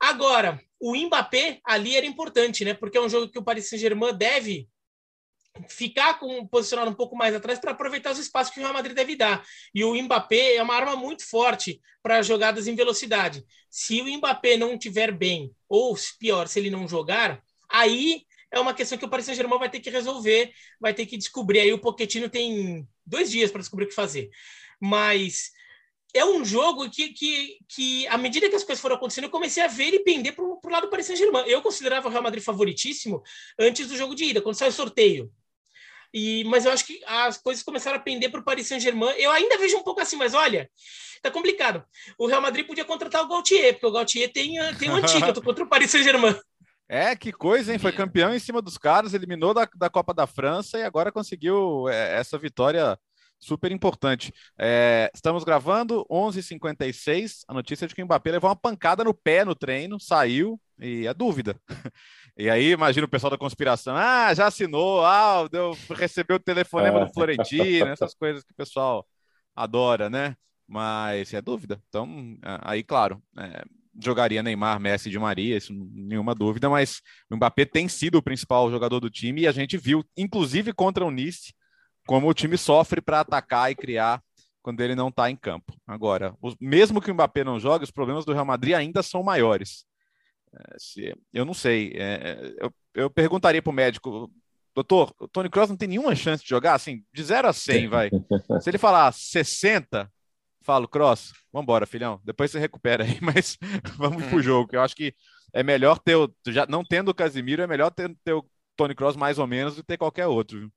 D: Agora, o Mbappé ali era importante, né? Porque é um jogo que o Paris Saint-Germain deve ficar com, posicionado um pouco mais atrás para aproveitar os espaços que o Real Madrid deve dar. E o Mbappé é uma arma muito forte para jogadas em velocidade. Se o Mbappé não tiver bem, ou pior, se ele não jogar, aí é uma questão que o Paris Saint-Germain vai ter que resolver, vai ter que descobrir. Aí o Pochettino tem dois dias para descobrir o que fazer. Mas é um jogo que, que, que, à medida que as coisas foram acontecendo, eu comecei a ver ele pender para o lado do Paris Saint-Germain. Eu considerava o Real Madrid favoritíssimo antes do jogo de ida, quando saiu o sorteio. E, mas eu acho que as coisas começaram a pender para o Paris Saint-Germain. Eu ainda vejo um pouco assim, mas olha, tá complicado. O Real Madrid podia contratar o Gaultier, porque o Gaultier tem, tem um antídoto contra o Paris Saint-Germain.
B: É, que coisa, hein? Foi campeão em cima dos caras, eliminou da, da Copa da França e agora conseguiu é, essa vitória super importante. É, estamos gravando 11h56, a notícia de que o Mbappé levou uma pancada no pé no treino, saiu, e é dúvida. E aí, imagina o pessoal da conspiração, ah, já assinou, ah, deu, recebeu o telefonema é. do Florentino, essas coisas que o pessoal adora, né? Mas é dúvida. Então, aí, claro, é, jogaria Neymar, Messi de Maria, isso nenhuma dúvida, mas o Mbappé tem sido o principal jogador do time e a gente viu, inclusive contra o Nice, como o time sofre para atacar e criar quando ele não está em campo. Agora, mesmo que o Mbappé não jogue, os problemas do Real Madrid ainda são maiores. É, se, eu não sei. É, é eu, eu perguntaria para o médico, doutor, o Tony Kroos não tem nenhuma chance de jogar? Assim, de 0 a 100, vai. Se ele falar 60, falo, Cross, vambora, filhão. Depois você recupera aí, mas vamos pro uhum. jogo. Eu acho que é melhor ter o. Já, não tendo o Casimiro, é melhor ter, ter o Tony Cross mais ou menos do que ter qualquer outro.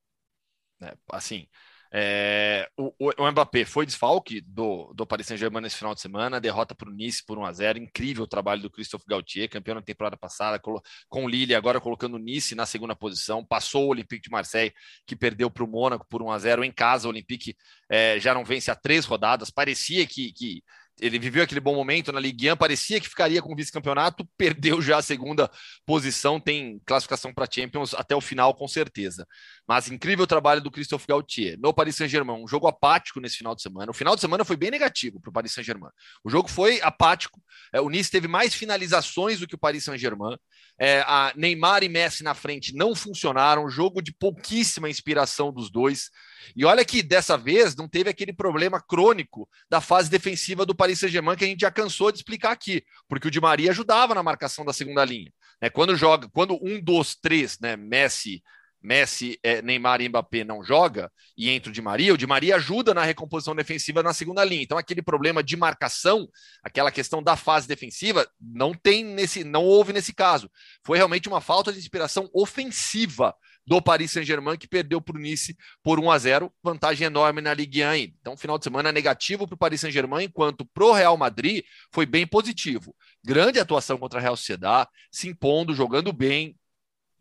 C: É, assim, é, o, o, Mbappé foi desfalque do, do Paris Saint-Germain nesse final de semana, derrota para o Nice por 1 a 0 incrível o trabalho do Christophe Gaultier, campeão na temporada passada, com o Lille, agora colocando o Nice na segunda posição, passou o Olympique de Marseille, que perdeu para o Mônaco por 1 a 0 em casa, o Olympique é, já não vence há três rodadas, parecia que, que ele viveu aquele bom momento na Ligue 1, parecia que ficaria com o vice-campeonato, perdeu já a segunda posição, tem classificação para Champions até o final, com certeza. Mas incrível trabalho do Christophe Gaultier. No Paris Saint-Germain, um jogo apático nesse final de semana. O final de semana foi bem negativo para o Paris Saint-Germain. O jogo foi apático. É, o Nice teve mais finalizações do que o Paris Saint-Germain. É, a Neymar e Messi na frente não funcionaram. Jogo de pouquíssima inspiração dos dois. E olha que dessa vez não teve aquele problema crônico da fase defensiva do Paris Saint-Germain que a gente já cansou de explicar aqui, porque o Di Maria ajudava na marcação da segunda linha. É, quando joga, quando um dos três, né, Messi, Messi, é, Neymar e Mbappé não joga e entra o Di Maria, o Di Maria ajuda na recomposição defensiva na segunda linha. Então aquele problema de marcação, aquela questão da fase defensiva, não tem nesse, não houve nesse caso. Foi realmente uma falta de inspiração ofensiva do Paris Saint-Germain que perdeu para o Nice por 1 a 0, vantagem enorme na Ligue 1. Então final de semana negativo para o Paris Saint-Germain, enquanto para o Real Madrid foi bem positivo. Grande atuação contra a Real Sociedad, se impondo, jogando bem,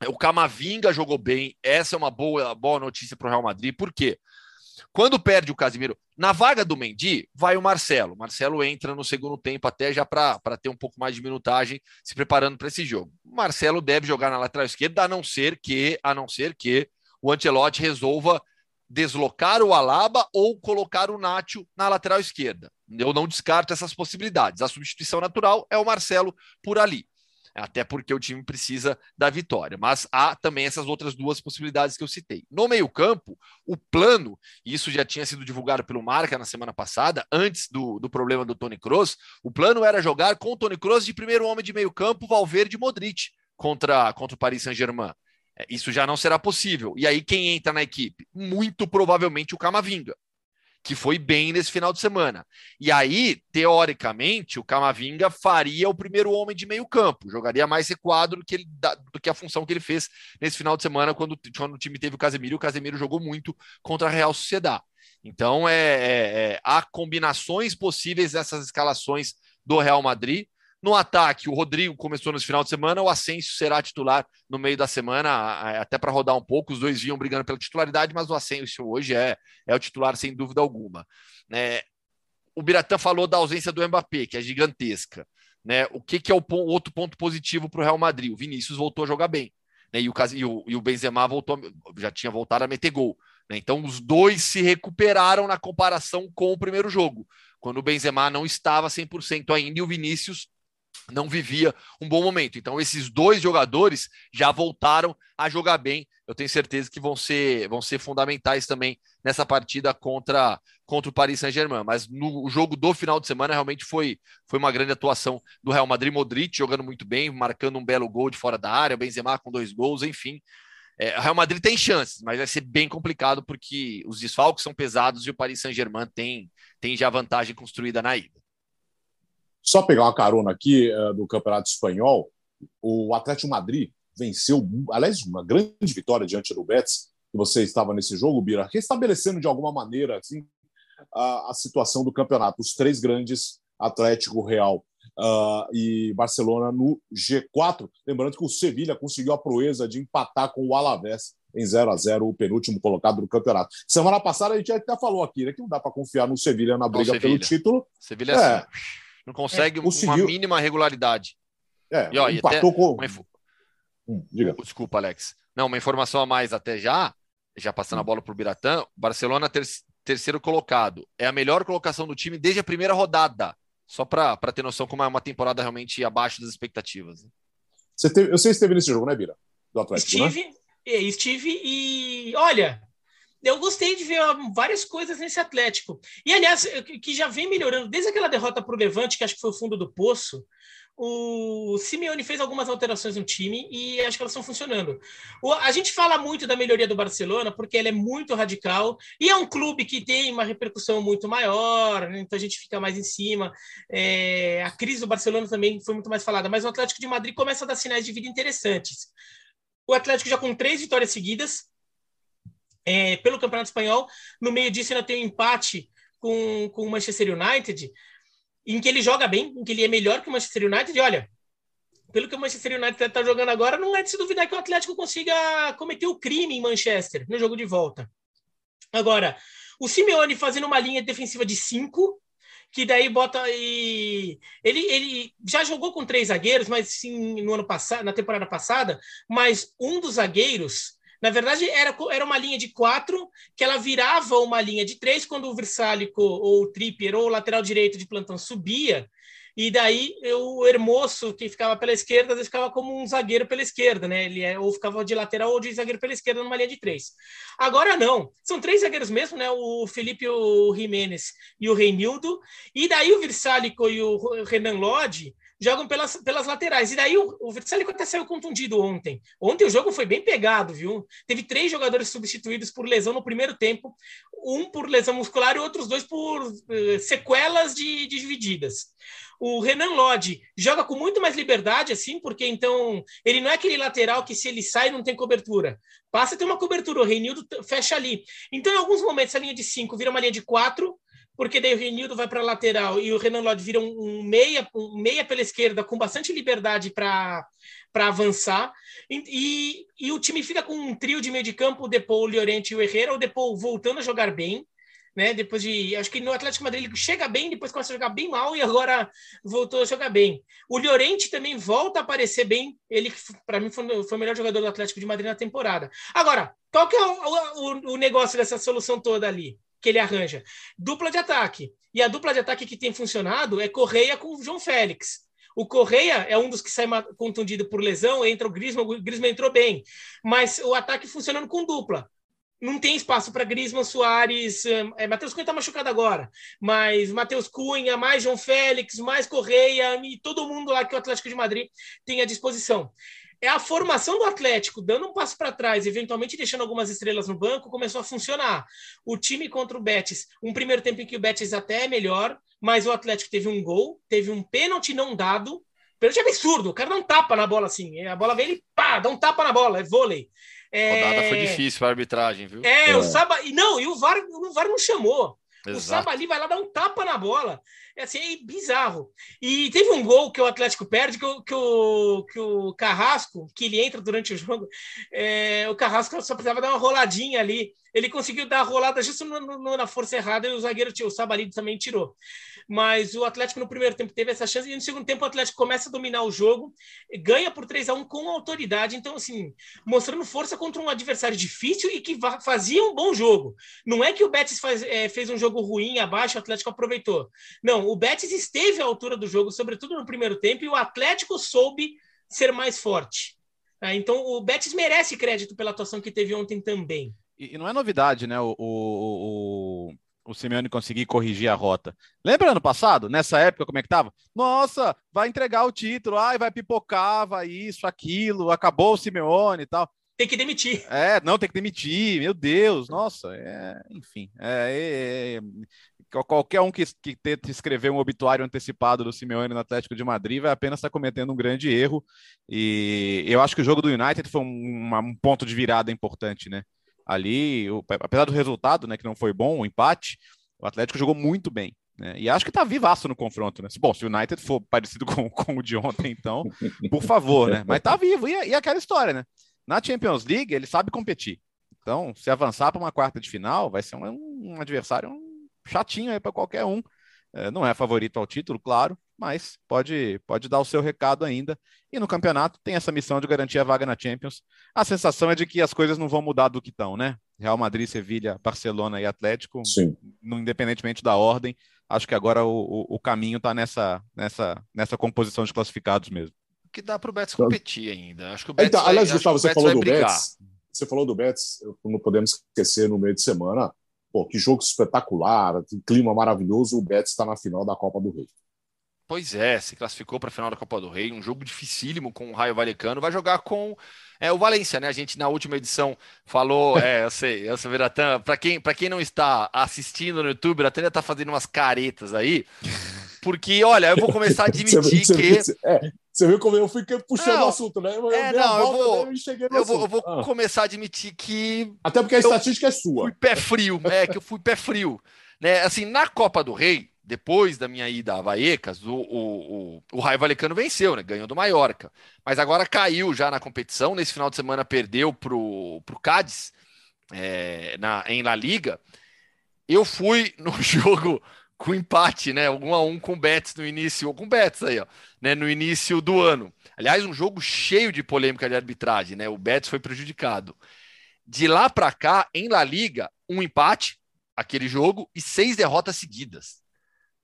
C: o Camavinga jogou bem. Essa é uma boa, boa notícia para o Real Madrid. Por quê? Quando perde o Casimiro, na vaga do Mendy, vai o Marcelo. Marcelo entra no segundo tempo, até já para ter um pouco mais de minutagem, se preparando para esse jogo. O Marcelo deve jogar na lateral esquerda, a não ser que, a não ser que o Ancelotti resolva deslocar o Alaba ou colocar o Nacho na lateral esquerda. Eu não descarto essas possibilidades. A substituição natural é o Marcelo por ali até porque o time precisa da vitória. Mas há também essas outras duas possibilidades que eu citei. No meio-campo, o plano, isso já tinha sido divulgado pelo Marca na semana passada, antes do, do problema do Tony Kroos, o plano era jogar com o Tony Kroos de primeiro homem de meio-campo, Valverde e Modric contra, contra o Paris Saint-Germain. É, isso já não será possível. E aí, quem entra na equipe? Muito provavelmente o Camavinga que foi bem nesse final de semana. E aí, teoricamente, o Camavinga faria o primeiro homem de meio campo, jogaria mais recuado do que, ele, do que a função que ele fez nesse final de semana, quando, quando o time teve o Casemiro, o Casemiro jogou muito contra a Real Sociedade. Então, é, é, é, há combinações possíveis dessas escalações do Real Madrid. No ataque, o Rodrigo começou nesse final de semana, o Asensio será titular no meio da semana, até para rodar um pouco. Os dois vinham brigando pela titularidade, mas o Asensio hoje é, é o titular sem dúvida alguma. É, o Biratã falou da ausência do Mbappé, que é gigantesca. Né? O que, que é o outro ponto positivo para o Real Madrid? O Vinícius voltou a jogar bem. Né? E, o, e, o, e o Benzema voltou, já tinha voltado a meter gol. Né? Então, os dois se recuperaram na comparação com o primeiro jogo, quando o Benzema não estava 100% ainda e o Vinícius não vivia um bom momento. Então, esses dois jogadores já voltaram a jogar bem. Eu tenho certeza que vão ser, vão ser fundamentais também nessa partida contra, contra o Paris Saint-Germain. Mas no jogo do final de semana, realmente foi, foi uma grande atuação do Real Madrid. Modric jogando muito bem, marcando um belo gol de fora da área, Benzema com dois gols, enfim. É, o Real Madrid tem chances, mas vai ser bem complicado porque os desfalques são pesados e o Paris Saint-Germain tem, tem já vantagem construída na ida.
A: Só pegar uma carona aqui uh, do Campeonato Espanhol, o Atlético Madrid venceu, aliás, uma grande vitória diante do Betis, que você estava nesse jogo, Bira, restabelecendo de alguma maneira assim, a, a situação do campeonato. Os três grandes, Atlético, Real uh, e Barcelona no G4. Lembrando que o Sevilha conseguiu a proeza de empatar com o Alavés em 0 a 0 o penúltimo colocado do campeonato. Semana passada a gente até falou aqui né, que não dá para confiar no Sevilha na briga pelo título.
C: Sevilha é, é assim não consegue é, uma mínima regularidade.
A: É, e, ó, empatou
C: até, com... Inf... Hum, diga. Desculpa, Alex. Não, uma informação a mais até já, já passando hum. a bola para o Biratã, Barcelona ter, terceiro colocado. É a melhor colocação do time desde a primeira rodada. Só para ter noção como é uma temporada realmente abaixo das expectativas. Né?
A: Você teve, eu sei que esteve nesse jogo, né, Bira? Do Atlético,
D: né? estive,
A: né?
D: Estive e, olha, eu gostei de ver várias coisas nesse Atlético. E, aliás, que já vem melhorando desde aquela derrota para o Levante, que acho que foi o fundo do poço. o Simeone fez algumas alterações no time e acho que elas estão funcionando. O, a gente fala muito da melhoria do Barcelona porque ele é muito radical e é um clube que tem uma repercussão muito maior, né? então a gente fica mais em cima. É, a crise do Barcelona também foi muito mais falada, mas o Atlético de Madrid começa a dar sinais de vida interessantes. O Atlético já com três vitórias seguidas é, pelo Campeonato Espanhol, no meio disso ainda tem um empate com, com o Manchester United em que ele joga bem, em que ele é melhor que o Manchester United. E olha, pelo que o Manchester United está jogando agora, não é de se duvidar que o Atlético consiga cometer o crime em Manchester no jogo de volta. Agora, o Simeone fazendo uma linha defensiva de cinco, que daí bota e ele, ele já jogou com três zagueiros, mas sim no ano passado, na temporada passada, mas um dos zagueiros na verdade, era, era uma linha de quatro, que ela virava uma linha de três quando o Versálico, ou o Trippier, ou o lateral direito de plantão subia, e daí o Hermoso, que ficava pela esquerda, ele ficava como um zagueiro pela esquerda, né? Ele é, ou ficava de lateral ou de zagueiro pela esquerda numa linha de três. Agora não, são três zagueiros mesmo, né? O Felipe o Jimenez e o Reinildo, e daí o Versálico e o Renan Lodge jogam pelas, pelas laterais. E daí o, o Versálico até saiu contundido ontem. Ontem o jogo foi bem pegado, viu? Teve três jogadores substituídos por lesão no primeiro tempo, um por lesão muscular e outros dois por uh, sequelas de, de divididas. O Renan Lodge joga com muito mais liberdade, assim, porque então ele não é aquele lateral que se ele sai não tem cobertura. Passa a ter uma cobertura, o Reinildo fecha ali. Então, em alguns momentos, a linha de cinco vira uma linha de quatro, porque daí o Renildo vai para a lateral e o Renan Lodge vira um, meia, um meia pela esquerda com bastante liberdade para avançar. E, e, e, o time fica com um trio de meio de campo, o o Llorente e o Herrera, o Depou voltando a jogar bem. Né, depois de. Acho que no Atlético Madrid ele chega bem, depois começa a jogar bem mal e agora voltou a jogar bem. O Llorente também volta a aparecer bem. Ele, para mim, foi, foi, o melhor jogador do Atlético de Madrid na temporada. Agora, qual que é o, o, o negócio dessa solução toda ali? Que ele arranja? Dupla de ataque. E a dupla de ataque que tem funcionado é Correia com o João Félix. O Correia é um dos que sai contundido por lesão, entra o Griezmann, o Griezmann entrou bem. Mas o ataque funcionando com dupla. Não tem espaço para Griezmann, Soares, é, Matheus Cunha está machucado agora, mas Matheus Cunha, mais João Félix, mais Correia e todo mundo lá que o Atlético de Madrid tem à disposição é a formação do Atlético dando um passo para trás, eventualmente deixando algumas estrelas no banco, começou a funcionar. O time contra o Betis, um primeiro tempo em que o Betis até é melhor, mas o Atlético teve um gol, teve um pênalti não dado. Pênalti absurdo, o cara não tapa na bola assim. A bola vem ele pá, dá um tapa na bola, é vôlei.
C: É... Rodada foi difícil a arbitragem, viu?
D: É, é. o Saba. Não, e o VAR, o VAR não chamou. Exato. O Sabali vai lá dar um tapa na bola. É assim, é bizarro. E teve um gol que o Atlético perde, que o, que o, que o Carrasco, que ele entra durante o jogo, é, o Carrasco só precisava dar uma roladinha ali ele conseguiu dar a rolada justo no, no, na força errada e o zagueiro, o Sabalido, também tirou. Mas o Atlético no primeiro tempo teve essa chance e no segundo tempo o Atlético começa a dominar o jogo, ganha por 3 a 1 com autoridade, então assim, mostrando força contra um adversário difícil e que fazia um bom jogo. Não é que o Betis faz, é, fez um jogo ruim abaixo, o Atlético aproveitou. Não, o Betis esteve à altura do jogo, sobretudo no primeiro tempo, e o Atlético soube ser mais forte. Tá? Então o Betis merece crédito pela atuação que teve ontem também.
B: E, não é novidade, né? O, o, o, o Simeone conseguir corrigir a rota. Lembra ano passado? Nessa época, como é que tava? Nossa, vai entregar o título, ai, vai pipocar, vai isso, aquilo, acabou o Simeone e tal.
D: Tem que demitir.
B: É, não, tem que demitir, meu Deus, nossa, é, enfim. É, é, é, qualquer um que, que tente escrever um obituário antecipado do Simeone no Atlético de Madrid vai apenas estar cometendo um grande erro. E eu acho que o jogo do United foi um, um ponto de virada importante, né? Ali, o, apesar do resultado, né, que não foi bom, o empate, o Atlético jogou muito bem. Né? E acho que tá vivaço no confronto, né? Bom, se o United for parecido com, com o de ontem, então, por favor, né? Mas tá vivo. E, e aquela história, né? Na Champions League, ele sabe competir. Então, se avançar para uma quarta de final, vai ser um, um adversário chatinho aí para qualquer um. É, não é favorito ao título, claro, mas pode, pode dar o seu recado ainda. E no campeonato tem essa missão de garantir a vaga na Champions. A sensação é de que as coisas não vão mudar do que estão, né? Real Madrid, Sevilha, Barcelona e Atlético, Sim. No, independentemente da ordem, acho que agora o, o, o caminho está nessa, nessa, nessa composição de classificados mesmo.
C: Que dá para o Betis competir ainda. Acho que o
A: Betis então, vai, aliás, Gustavo, você falou do brigar. Betis. Você falou do Betis, não podemos esquecer no meio de semana. Pô, que jogo espetacular, que clima maravilhoso. O Betis está na final da Copa do Rei.
C: Pois é, se classificou para a final da Copa do Rei, um jogo dificílimo com o Raio Valecano, vai jogar com é, o Valência, né? A gente na última edição falou, é, eu sei, eu sou Veratan, para quem, quem não está assistindo no YouTube, o Veratan está fazendo umas caretas aí, porque, olha, eu vou começar a admitir você, que...
A: Você, é, você viu como eu fui puxando o assunto, né?
C: Eu, é, não, eu vou, eu vou, eu vou ah. começar a admitir que...
A: Até porque a estatística é sua.
C: Fui pé frio, é, que eu fui pé frio. Né? Assim, na Copa do Rei, depois da minha ida a Vallecas, o, o, o, o Raio Valecano venceu, né? ganhou do Mallorca. Mas agora caiu já na competição. Nesse final de semana perdeu para o Cádiz é, na, em La Liga. Eu fui no jogo com empate, né? Um a um com o Betis no início, ou com o Betis aí, ó, né? No início do ano. Aliás, um jogo cheio de polêmica de arbitragem, né? O Betis foi prejudicado. De lá para cá, em La Liga, um empate, aquele jogo, e seis derrotas seguidas.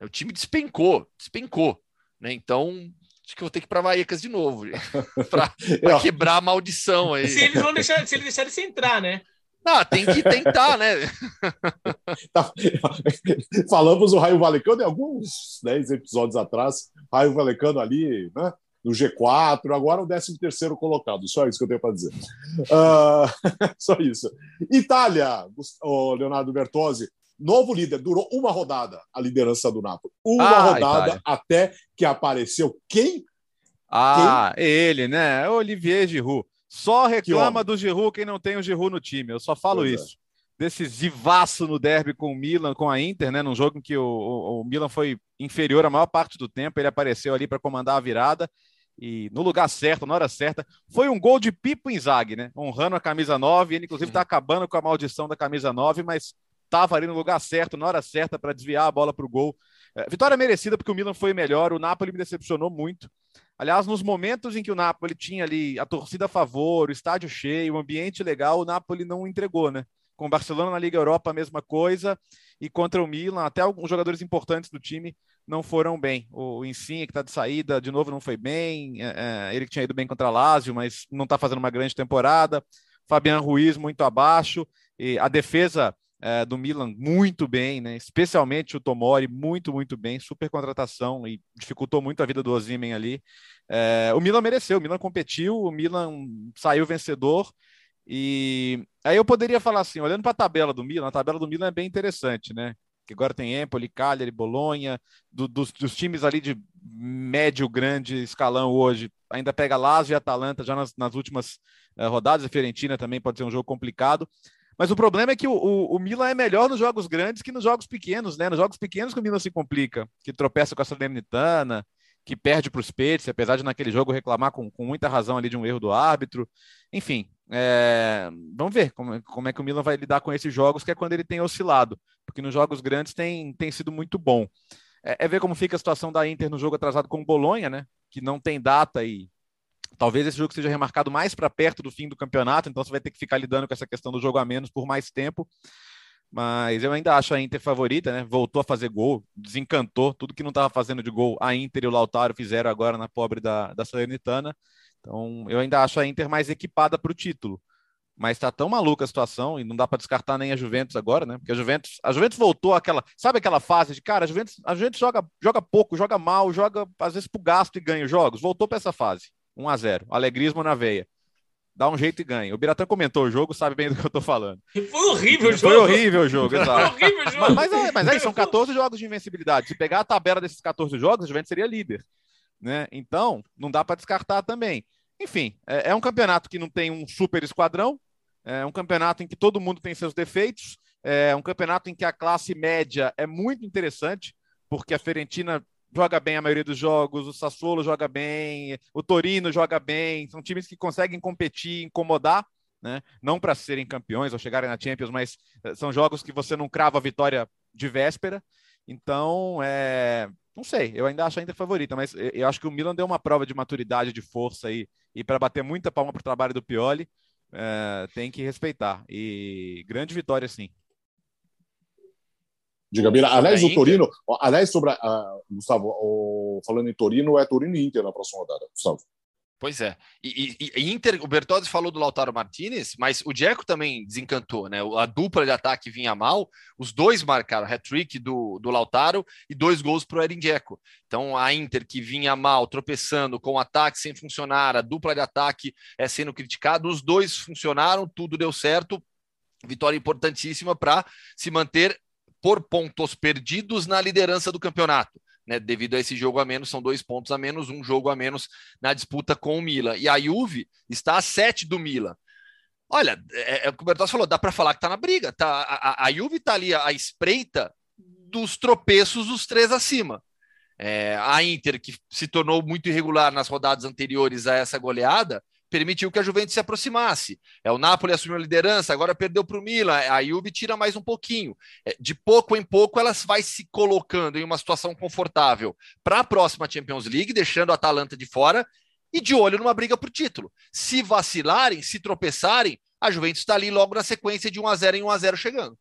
C: O time despencou, despencou. Né? Então, acho que eu vou ter que ir para Vallecas de novo, para quebrar a maldição aí.
D: Se eles vão deixar, se eles deixarem você entrar, né?
C: Ah, tem que tentar, né?
A: Tá, falamos o Raio Valecano em alguns 10 episódios atrás. Raio Valecano ali, né? No G4, agora o 13 terceiro colocado. Só isso que eu tenho para dizer. Uh, só isso. Itália, o Leonardo Bertozzi, novo líder, durou uma rodada a liderança do Napoli. Uma ah, rodada Itália. até que apareceu quem?
B: Ah, quem? ele, né? Olivier Giroud. Só reclama do Giroud quem não tem o Giroud no time. Eu só falo pois é. isso. É. Decisivaço no derby com o Milan, com a Inter, né? Num jogo em que o, o, o Milan foi inferior a maior parte do tempo. Ele apareceu ali para comandar a virada e no lugar certo, na hora certa. Foi um gol de Pipo Inzaghi, né? Honrando a camisa 9. Ele, inclusive, está acabando com a maldição da camisa 9, mas estava ali no lugar certo, na hora certa, para desviar a bola para o gol. É, vitória merecida, porque o Milan foi melhor. O Napoli me decepcionou muito. Aliás, nos momentos em que o Napoli tinha ali a torcida a favor, o estádio cheio, o ambiente legal, o Napoli não entregou, né? Com o Barcelona na Liga Europa, a mesma coisa. E contra o Milan, até alguns jogadores importantes do time não foram bem. O Insigne, que está de saída, de novo não foi bem. É, é, ele que tinha ido bem contra a Lazio, mas não está fazendo uma grande temporada. Fabian Ruiz muito abaixo. E a defesa é, do Milan muito bem, né? especialmente o Tomori, muito, muito bem, super contratação e dificultou muito a vida do Ozimen ali. É, o Milan mereceu, o Milan competiu, o Milan saiu vencedor. E aí eu poderia falar assim, olhando para a tabela do Milan, a tabela do Milan é bem interessante, né? Que agora tem Empoli, Cagliari, Bolonha, do, dos, dos, times ali de médio, grande escalão hoje, ainda pega Lazio e Atalanta já nas, nas últimas uh, rodadas, a Fiorentina também pode ser um jogo complicado, mas o problema é que o, o, o, Milan é melhor nos jogos grandes que nos jogos pequenos, né? Nos jogos pequenos que o Milan se complica, que tropeça com a Salernitana, que perde para os Spezia, apesar de naquele jogo reclamar com, com, muita razão ali de um erro do árbitro. Enfim, é... vamos ver como, como, é que o Milan vai lidar com esses jogos, que é quando ele tem oscilado, porque nos jogos grandes tem, tem sido muito bom. É, é ver como fica a situação da Inter no jogo atrasado com o Bolonha, né? Que não tem data e Talvez esse jogo seja remarcado mais para perto do fim do campeonato, então você vai ter que ficar lidando com essa questão do jogo a menos por mais tempo. Mas eu ainda acho a Inter favorita, né? Voltou a fazer gol, desencantou. Tudo que não estava fazendo de gol, a Inter e o Lautaro fizeram agora na pobre da, da Salernitana. Então eu ainda acho a Inter mais equipada para o título. Mas está tão maluca a situação e não dá para descartar nem a Juventus agora, né? Porque a Juventus, a Juventus voltou àquela, sabe aquela fase de cara, a Juventus, a Juventus joga, joga pouco, joga mal, joga às vezes pro gasto e ganha jogos. Voltou para essa fase. 1 a 0 Alegrismo na veia. Dá um jeito e ganha. O Biratã comentou o jogo, sabe bem do que eu tô falando.
D: Foi horrível o
B: jogo. Foi horrível o jogo, exato. Foi horrível o jogo. Mas, mas, mas aí são 14 jogos de invencibilidade. Se pegar a tabela desses 14 jogos, a Juventus seria líder. Né? Então, não dá para descartar também. Enfim, é, é, um campeonato que não tem um super esquadrão, é um campeonato em que todo mundo tem seus defeitos, é um campeonato em que a classe média é muito interessante, porque a Fiorentina joga bem a maioria dos jogos, o Sassuolo joga bem, o Torino joga bem, são times que conseguem competir, incomodar, né? Não para serem campeões ou chegarem na Champions, mas eh, são jogos que você não crava a vitória de véspera. Então, é... não sei, eu ainda acho a Inter favorita, mas eu acho que o Milan deu uma prova de maturidade, de força aí, e para bater muita palma para o trabalho do Pioli, é... tem que respeitar. E grande vitória, sim.
A: Diga, Bira. Aliás, o Torino, aliás, sobre a, Gustavo, o, falando em Torino, é Torino e Inter na próxima rodada, Gustavo.
C: Pois é. E, e, e, Inter, o Bertozzi falou do Lautaro Martinez, mas o Diego também desencantou, né? A dupla de ataque vinha mal, os dois marcaram hat-trick do, do Lautaro e dois gols para o Erin Dzeko. Então a Inter que vinha mal, tropeçando, com o ataque sem funcionar, a dupla de ataque é sendo criticada, os dois funcionaram, tudo deu certo. Vitória importantíssima para se manter por pontos perdidos na liderança do campeonato né, devido a esse jogo a menos, são dois pontos a menos, um jogo a menos na disputa com o Milan. E a Juve está a sete do Milan. Olha, é, é o que o Bertozzi falou, dá para falar que está na briga. Tá, a, a Juve está ali à espreita dos tropeços dos três acima. É, a Inter, que se tornou muito irregular nas rodadas anteriores a essa goleada, permitiu que a Juventus se aproximasse. É, o Napoli assumiu a liderança, agora perdeu para o Milan, a Juve tira mais um pouquinho. É, de pouco em pouco, ela vai se colocando em uma situação confortável para a próxima Champions League, deixando a Atalanta de fora e de olho numa briga por título. Se vacilarem, se tropeçarem, a Juventus está ali logo na sequência de 1 a 0 em 1 a 0 chegando.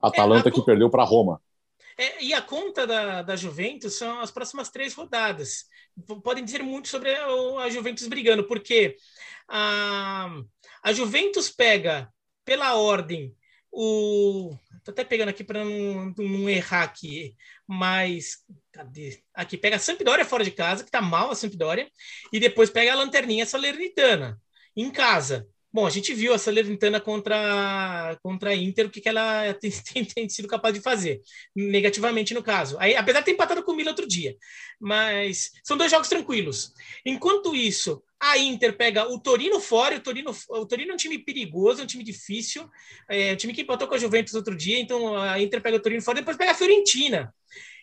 A: Atalanta é, a... que perdeu para Roma.
D: É, e a conta da, da Juventus são as próximas três rodadas. Podem dizer muito sobre a, a Juventus brigando, porque a, a Juventus pega pela ordem o. Tô até pegando aqui para não, não, errar aqui, mas. Cadê? Aqui, pega a Sampdoria fora de casa, que tá mal a Sampdoria, e depois pega a Lanterninha Salernitana em casa. Bom, a gente viu a Salernitana contra, contra a Inter, o que, que ela tem, tem, tem, sido capaz de fazer, negativamente no caso. Aí, apesar de ter empatado com o Milan outro dia. Mas são dois jogos tranquilos. Enquanto isso, a Inter pega o Torino fora, o Torino, o Torino é um time perigoso, é um time difícil, é um time que empatou com a Juventus outro dia, então a Inter pega o Torino fora, depois pega a Fiorentina.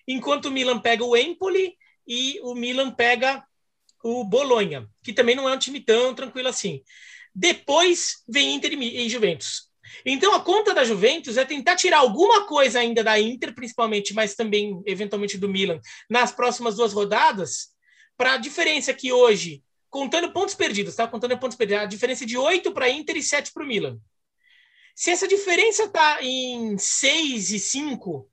D: Enquanto o Milan pega o Empoli e o Milan pega o Bolonha, que também não é um time tão tranquilo assim. Depois vem Inter e Juventus. Então a conta da Juventus é tentar tirar alguma coisa ainda da Inter, principalmente, mas também eventualmente do Milan, nas próximas duas rodadas, para a diferença que hoje, contando pontos perdidos, tá? Contando pontos perdidos, a diferença de 8 para Inter e 7 para o Milan. Se essa diferença está em 6 e 5,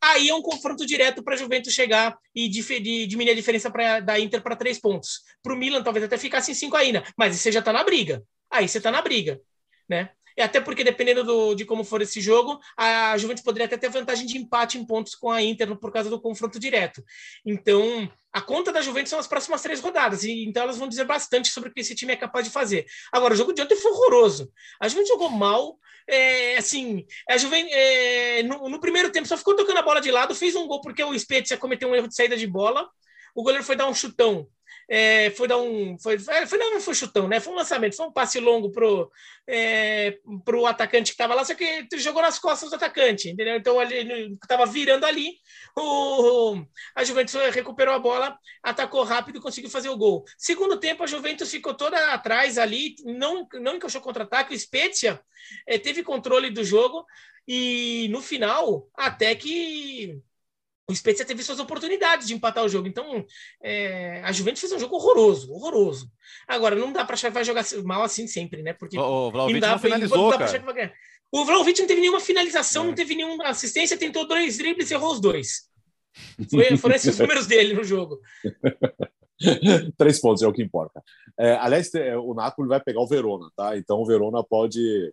D: aí é um confronto direto para a Juventus chegar e diminuir a diferença pra, da Inter para três pontos. Para o Milan, talvez até ficasse em cinco ainda, mas você já está na briga. Aí você está na briga, né? E até porque, dependendo do, de como for esse jogo, a Juventus poderia até ter vantagem de empate em pontos com a Inter por causa do confronto direto. Então, a conta da Juventus são as próximas três rodadas, e então elas vão dizer bastante sobre o que esse time é capaz de fazer. Agora, o jogo de ontem foi horroroso. A Juventus jogou mal, é, assim, a Juventus, é, no, no, primeiro tempo só ficou tocando a bola de lado, fez um gol porque o Spezia cometeu um erro de saída de bola, o goleiro foi dar um chutão é, foi dar um. Foi, foi, não foi chutão, né? Foi um lançamento, foi um passe longo pro, é, pro atacante que estava lá, só que jogou nas costas do atacante, entendeu? Então ele estava virando ali, o, a Juventus recuperou a bola, atacou rápido conseguiu fazer o gol. Segundo tempo, a Juventus ficou toda atrás ali, não, não encaixou contra-ataque, o Spezia é, teve controle do jogo, e no final, até que o Spezia teve suas oportunidades de empatar o jogo. Então, é, a Juventus fez um jogo horroroso, horroroso. Agora, não dá para achar que vai jogar mal assim sempre, né? Porque
B: o, o Vlaovic não, dá, não finalizou, não
D: cara. O Vlaovic não teve nenhuma finalização, é. não teve nenhuma assistência, tentou dois dribles e errou os dois. Foi, foram esses números dele no jogo.
A: Três pontos é o que importa. É, aliás, o Napoli vai pegar o Verona, tá? Então o Verona pode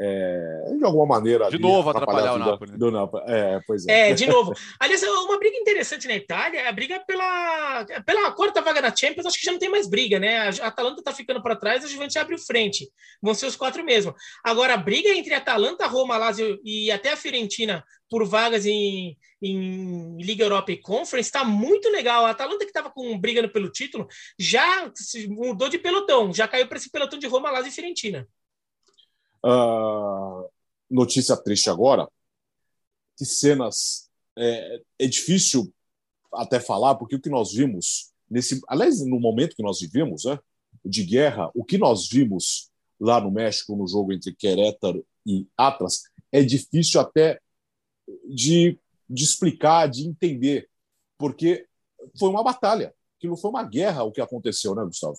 A: é, de alguma maneira.
B: De novo atrapalhar, o Napoli. Né?
A: Do Napoli. É, pois é.
D: é, de novo. Aliás, uma briga interessante na Itália é a briga pela, pela quarta vaga na Champions. Acho que já não tem mais briga, né? A Atalanta tá ficando para trás, a Juventus abre o frente. Vão ser os quatro mesmo. Agora, a briga entre Atalanta, Roma, Lazio e até a Fiorentina por vagas em, em Liga Europa e Conference está muito legal. A Atalanta, que estava com brigando pelo título, já mudou de pelotão, já caiu para esse pelotão de Roma, Lazio e Fiorentina.
A: Uh, notícia triste agora, que cenas é, é, difícil até falar, porque o que nós vimos nesse, aliás, no momento que nós vivemos, né, de guerra, o que nós vimos lá no México no jogo entre Querétaro e Atlas é difícil até de, de explicar, de entender, porque foi uma batalha, aquilo foi uma guerra o que aconteceu, né, Gustavo?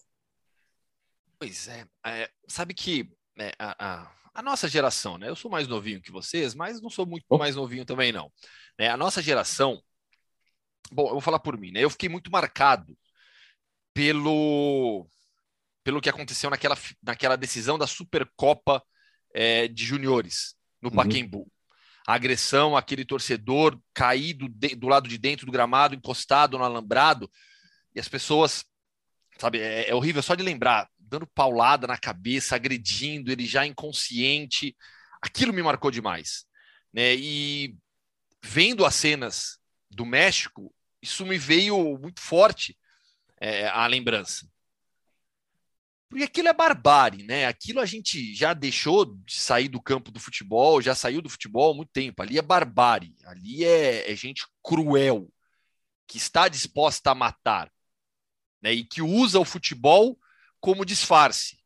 C: Pois é, é sabe que né, a, a, a, nossa geração, né? Eu sou mais novinho que vocês, mas não sou muito mais novinho também, não. Né, a nossa geração, bom, eu vou falar por mim, né? Eu fiquei muito marcado pelo, pelo que aconteceu naquela, naquela decisão da Supercopa é, de Juniores, no uhum. Paquembu. A agressão, aquele torcedor caído de, do lado de dentro do gramado, encostado no alambrado, e as pessoas, sabe, é, é horrível só de lembrar, dando paulada na cabeça, agredindo, ele já inconsciente. Aquilo me marcou demais. Né? E vendo as cenas do México, isso me veio muito forte é, a lembrança. Porque aquilo é barbárie, né? Aquilo a gente já deixou de sair do campo do futebol, já saiu do futebol há muito tempo. Ali é barbárie, ali é, é gente cruel, que está disposta a matar, né? E que usa o futebol como disfarce,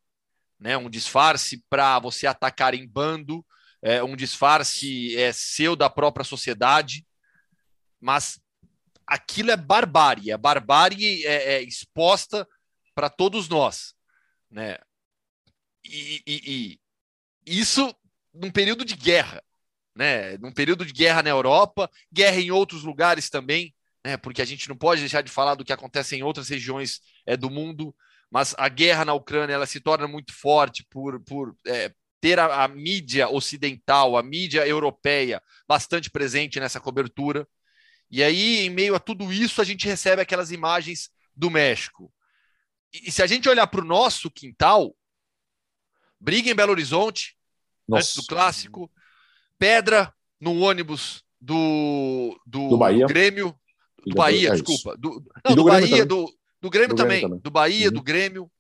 C: né? Um disfarce para você atacar em bando, é, um disfarce é, seu da própria sociedade, mas aquilo é barbárie, é barbárie é, é exposta para todos nós, né? E, e, e, isso num período de guerra, né? Num período de guerra na Europa, guerra em outros lugares também, né? Porque a gente não pode deixar de falar do que acontece em outras regiões é, do mundo, mas a guerra na Ucrânia ela se torna muito forte por, por é, ter a, a mídia ocidental, a mídia europeia bastante presente nessa cobertura. E aí, em meio a tudo isso, a gente recebe aquelas imagens do México. E, e se a gente olhar para o nosso quintal, briga em Belo Horizonte, Nossa. antes do clássico, pedra no ônibus do, do,
A: do, Bahia.
C: Grêmio, do Bahia, é desculpa. Do, não, do, do Bahia, do, do Grêmio, também, também, do Bahia, uhum. do Grêmio.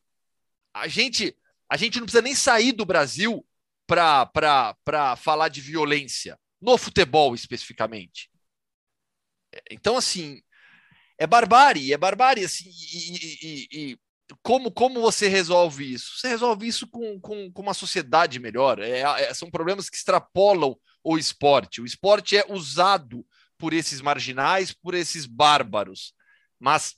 C: A gente, a gente não precisa nem sair do Brasil para falar de violência, no futebol especificamente. Então, assim, é barbárie, é barbárie, assim, e, e, e, como, como você resolve isso? Você resolve isso com, com, com uma sociedade melhor. É, é, são problemas que extrapolam o esporte. O esporte é usado por esses marginais, por esses bárbaros. Mas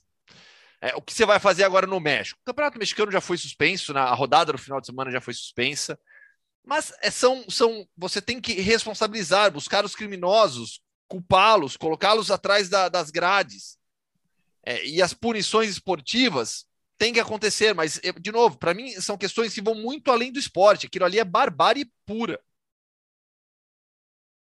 C: é, o que você vai fazer agora no México? O Campeonato Mexicano já foi suspenso, na, a rodada no final de semana já foi suspensa. Mas é, são, são, você tem que responsabilizar, buscar os criminosos, culpá-los, colocá-los atrás da, das grades. É, e as punições esportivas têm que acontecer, mas, de novo, para mim são questões que vão muito além do esporte. Aquilo ali é barbárie pura.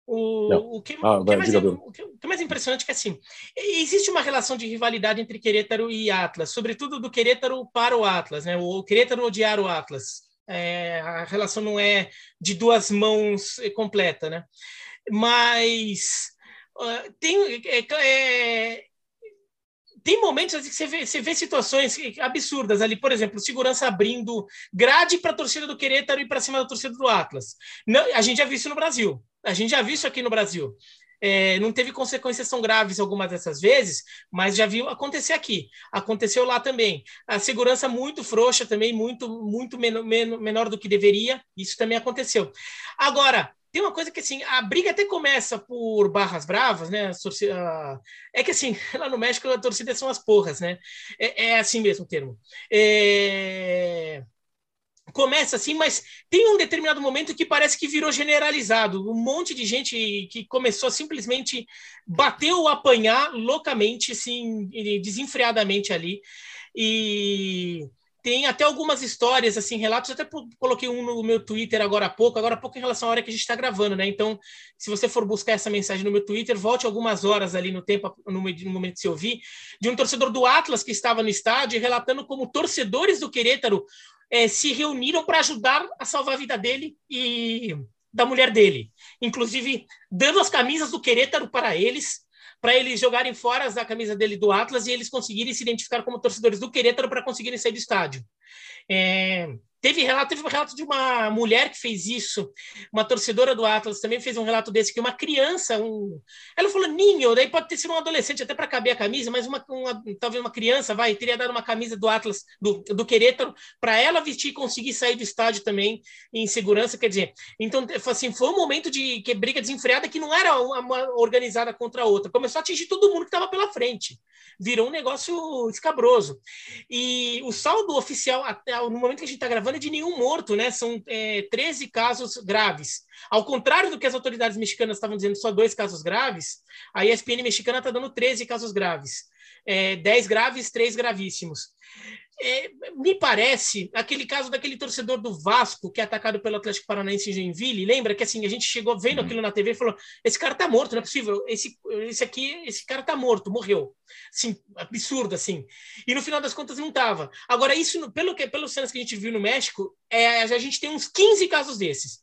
D: O, o, que, ah, o, que é mais, o, que, é mais, impressionante é que assim existe uma relação de rivalidade entre Querétaro e Atlas, sobretudo do Querétaro para o Atlas, né? O Querétaro odiar o Atlas. É, a relação não é de duas mãos completa, né? Mas tem, é, é, tem momentos assim, que você vê, você vê situações absurdas ali, por exemplo, segurança abrindo grade para a torcida do Querétaro e para cima da torcida do Atlas. Não, a gente já viu isso no Brasil. A gente já viu isso aqui no Brasil. É, não teve consequências tão graves algumas dessas vezes, mas já viu acontecer aqui. Aconteceu lá também. A segurança muito frouxa também, muito, muito menor, menor do que deveria. Isso também aconteceu. Agora, tem uma coisa que assim, a briga até começa por barras bravas, né? É que assim, lá no México a torcida são as porras, né? É, é assim mesmo o termo. É... Começa assim, mas tem um determinado momento que parece que virou generalizado. Um monte de gente que começou simplesmente bater ou apanhar loucamente, assim, desenfreadamente ali. E tem até algumas histórias, assim, relatos, até coloquei um no meu Twitter agora há pouco, agora há pouco em relação à hora que a gente está gravando, né? Então, se você for buscar essa mensagem no meu Twitter, volte algumas horas ali no tempo, no, momento de se ouvir, de um torcedor do Atlas que estava no estádio, relatando como torcedores do Querétaro é, se reuniram para ajudar a salvar a vida dele e da mulher dele. Inclusive, dando as camisas do Querétaro para eles, para eles jogarem fora da camisa dele do Atlas e eles conseguirem se identificar como torcedores do Querétaro para conseguirem sair do estádio. É, Teve relato, teve um relato de uma mulher que fez isso, uma torcedora do Atlas também fez um relato desse, que uma criança, um... ela falou ninho, daí pode ter sido um adolescente até para caber a camisa, mas uma, uma, talvez uma criança, vai, teria dado uma camisa do Atlas, do, do Querétaro, para ela vestir e conseguir sair do estádio também em segurança, quer dizer, então, assim, foi um momento de que briga desenfreada que não era uma, uma organizada contra a outra, começou a atingir todo mundo que estava pela frente, virou um negócio escabroso. E o saldo oficial, até no momento que a gente está gravando, é de nenhum morto, né? São é, 13 casos graves. Ao contrário do que as autoridades mexicanas estavam dizendo, só dois casos graves, a ESPN mexicana está dando 13 casos graves. é, 10 graves, 3 gravíssimos. É, me parece aquele caso daquele torcedor do Vasco que é atacado pelo Atlético Paranaense em Joinville. Lembra que assim a gente chegou vendo uhum. aquilo na TV e falou: esse cara tá morto, não é possível. Esse, esse aqui, esse cara tá morto, morreu. Assim, absurdo assim. E no final das contas não tava. Agora isso, pelo que pelos cenas que a gente viu no México, é, a gente tem uns 15 casos desses.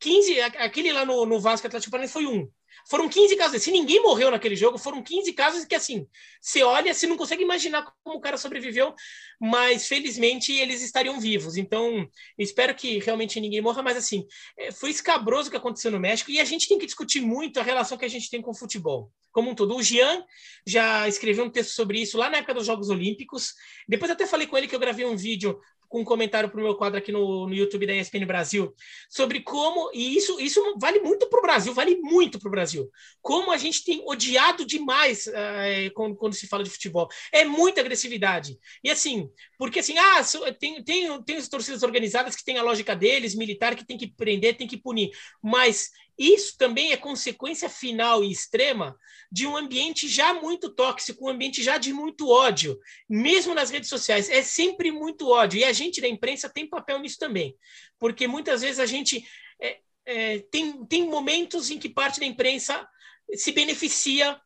D: 15, aquele lá no, no Vasco Atlético Paranaense foi um. Foram 15 casos. Se ninguém morreu naquele jogo, foram 15 casos que, assim, você olha, você não consegue imaginar como o cara sobreviveu, mas felizmente eles estariam vivos. Então, espero que realmente ninguém morra, mas, assim, é, foi escabroso o que aconteceu no México e a gente tem que discutir muito a relação que a gente tem com o futebol, como um todo. O Jean já escreveu um texto sobre isso lá na época dos Jogos Olímpicos. Depois até falei com ele que eu gravei um vídeo com um comentário para o meu quadro aqui no, no YouTube da ESPN Brasil, sobre como, e isso, isso vale muito para o Brasil, vale muito para o Brasil, como a gente tem odiado demais uh, quando, quando, se fala de futebol. É muita agressividade. E assim, porque assim, ah, tem, tem, tem as torcidas organizadas que têm a lógica deles, militar que tem que prender, tem que punir, mas isso também é consequência final e extrema de um ambiente já muito tóxico, um ambiente já de muito ódio, mesmo nas redes sociais. É sempre muito ódio. E a gente da imprensa tem papel nisso também, porque muitas vezes a gente é, é, tem, tem momentos em que parte da imprensa se beneficia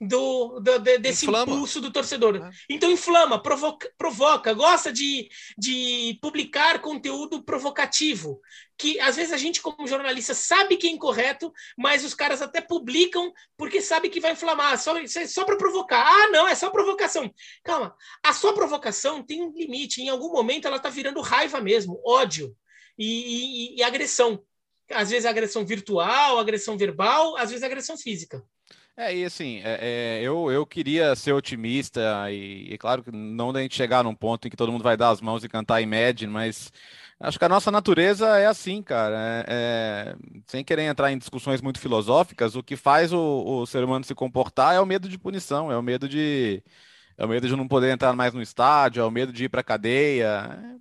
D: do, do, desse inflama. impulso do torcedor. É. Então inflama, provoca, provoca, gosta de, de publicar conteúdo provocativo, que às vezes a gente como jornalista sabe que é incorreto, mas os caras até publicam porque sabe que vai inflamar, só, só para provocar. Ah, não, é só provocação. Calma, a sua provocação tem um limite, em algum momento ela está virando raiva mesmo, ódio e, e, e agressão. Às vezes agressão virtual, agressão verbal, às vezes agressão física.
B: É, e assim, é, é, eu, eu queria ser otimista, e, e claro que não da gente chegar num ponto em que todo mundo vai dar as mãos e cantar Imagine, mas acho que a nossa natureza é assim, cara. É, é, sem querer entrar em discussões muito filosóficas, o que faz o, o ser humano se comportar é o medo de punição, é o medo de. É o medo de não poder entrar mais no estádio, é o medo de ir para cadeia.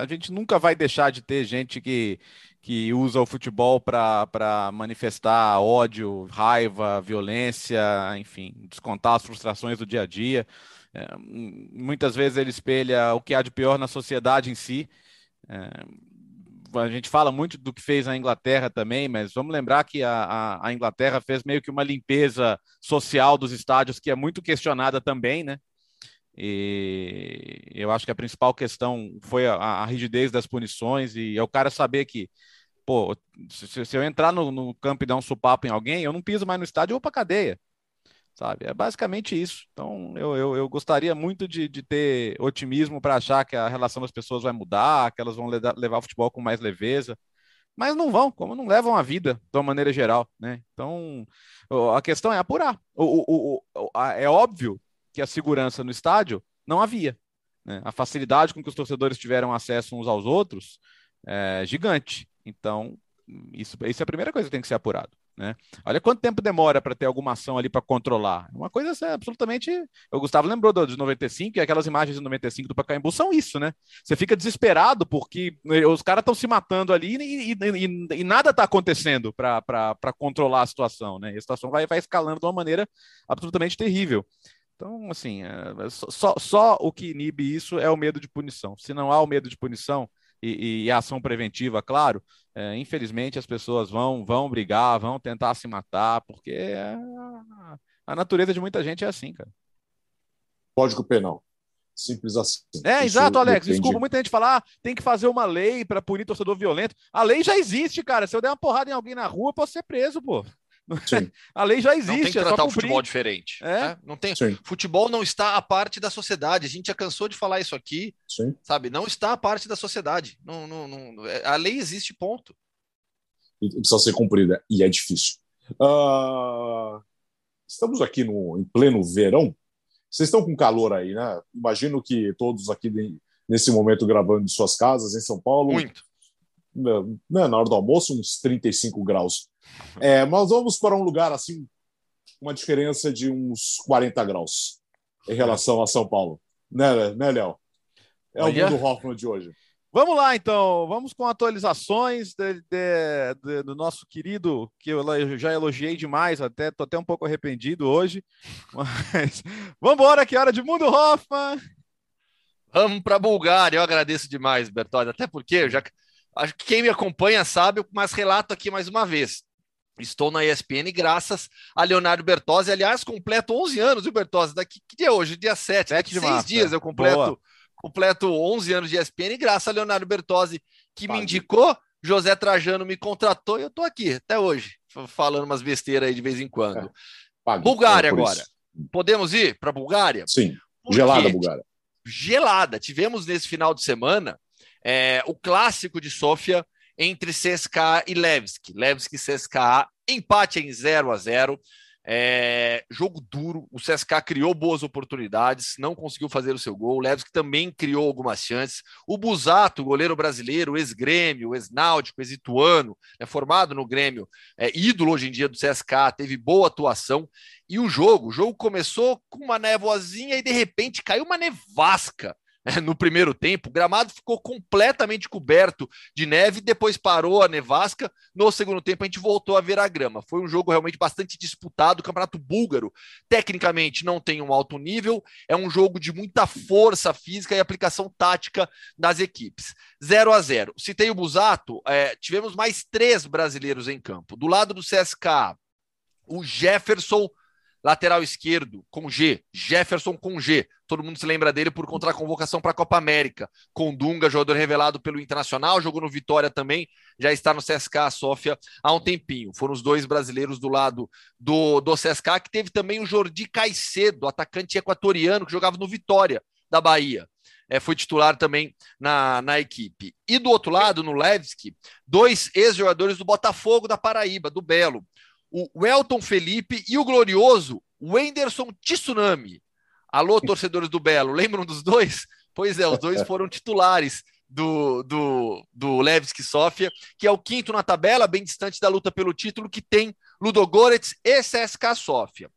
B: A gente nunca vai deixar de ter gente que, que usa o futebol para manifestar ódio, raiva, violência, enfim, descontar as frustrações do dia a dia. É, muitas vezes ele espelha o que há de pior na sociedade em si. É, a gente fala muito do que fez a Inglaterra também, mas vamos lembrar que a, a, a, Inglaterra fez meio que uma limpeza social dos estádios que é muito questionada também, né? E eu acho que a principal questão foi a, a rigidez das punições e é o cara saber que pô, se, se eu entrar no, no, campo e dar um supapo em alguém, eu não piso mais no estádio, vou para cadeia, sabe? É basicamente isso. Então, eu, eu, eu gostaria muito de, de ter otimismo para achar que a relação das pessoas vai mudar, que elas vão levar, levar o futebol com mais leveza, mas não vão, como não levam a vida de uma maneira geral, né? Então, a questão é apurar. O, o, o, é óbvio que a segurança no estádio não havia. Né? A facilidade com que os torcedores tiveram acesso uns aos outros é gigante. Então, isso, isso é a primeira coisa que tem que ser apurado. Né? Olha quanto tempo demora para ter alguma ação ali para controlar. Uma coisa assim, absolutamente. O Gustavo lembrou de 95 e aquelas imagens de 95 do Pacaembu são isso, né? Você fica desesperado porque os caras estão se matando ali e, e, e, e nada está acontecendo para controlar a situação, né? E a situação vai, vai escalando de uma maneira absolutamente terrível. Então, assim, é, só, só o que inibe isso é o medo de punição. Se não há o medo de punição, e, e ação preventiva, claro, é, infelizmente as pessoas vão, vão brigar, vão tentar se matar, porque é, a natureza de muita gente é assim, cara.
A: Código penal. Simples assim.
B: É, Isso exato, Alex. Depende... Desculpa, muita gente falar, ah, tem que fazer uma lei para punir torcedor violento. A lei já existe, cara. Se eu der uma porrada em alguém na rua, eu posso ser preso, pô. A lei já existe. Não
C: tem que é tratar é o futebol diferente. É? Né? Não tem. Sim. Futebol não está a parte da sociedade. A gente já cansou de falar isso aqui. Sim. Sabe? Não está a parte da sociedade. Não, não, não... É, a lei existe, ponto.
A: E precisa ser cumprida. E é difícil. Uh... Estamos aqui no, em pleno verão. Vocês estão com calor aí, né? Imagino que todos aqui nesse momento gravando de suas casas em São Paulo.
C: Muito.
A: Né, na hora do almoço, uns 35 graus. É, mas vamos para um lugar assim, uma diferença de uns 40 graus em relação a São Paulo. Né, né Léo? É Olha, o mundo Hoffman de hoje.
B: Vamos lá, então. Vamos com atualizações de, de, de, do nosso querido, que eu já elogiei demais, até estou até um pouco arrependido hoje. Mas vamos embora, que é hora de Mundo Hoffman.
C: Vamos para a Bulgária. Eu agradeço demais, Bertoldi, até porque eu já acho que quem me acompanha sabe, mas relato aqui mais uma vez. Estou na ESPN graças a Leonardo Bertozzi. Aliás, completo 11 anos, viu, Bertozzi? Daqui que dia é hoje? Dia 7. 7 de seis dias eu completo Boa completo 11 anos de ESPN, graças a Leonardo Bertozzi, que me indicou, José Trajano me contratou e eu estou aqui até hoje, falando umas besteiras aí de vez em quando. É, Bulgária agora. Isso. Podemos ir para Bulgária?
A: Sim, Porque gelada Bulgária.
C: Gelada. Tivemos nesse final de semana é, o clássico de Sofia entre CSKA e Levski. Levski e CSKA, empate em 0 a 0 é, jogo duro, o CSK criou boas oportunidades, não conseguiu fazer o seu gol. O Levski também criou algumas chances. O Busato, goleiro brasileiro, ex-grêmio, ex-náutico, ex-ituano, é formado no Grêmio, é ídolo hoje em dia do CSK, teve boa atuação. E o jogo, o jogo começou com uma névoazinha e de repente caiu uma nevasca no primeiro tempo. O gramado ficou completamente coberto de neve, depois parou a nevasca. No segundo tempo, a gente voltou a ver a grama. Foi um jogo realmente bastante disputado. O campeonato búlgaro, tecnicamente, não tem um alto nível, é um jogo de muita força física e aplicação tática das equipes. 0 a 0 Citei o Busato, é, tivemos mais três brasileiros em campo. Do lado do CSK, o Jefferson lateral esquerdo com G, Jefferson com G. Todo mundo se lembra dele por contra a convocação para a Copa América. Com Dunga, jogador revelado pelo Internacional, jogou no Vitória também, já está no CSKA Sofia há um tempinho. Foram os dois brasileiros do lado do, do CSKA, que teve também o Jordi Caicedo, atacante equatoriano, que jogava no Vitória da Bahia. É, foi titular também na, na equipe. E do outro lado, no Levski, dois ex-jogadores do Botafogo da Paraíba, do Belo o Elton Felipe e o glorioso Wenderson Tsunami. Alô, torcedores do Belo, lembram dos dois? Pois é, os dois foram titulares do, do, do Levski Sofia, que é o quinto na tabela, bem distante da luta pelo título, que tem Ludogorets e CSK Sofia.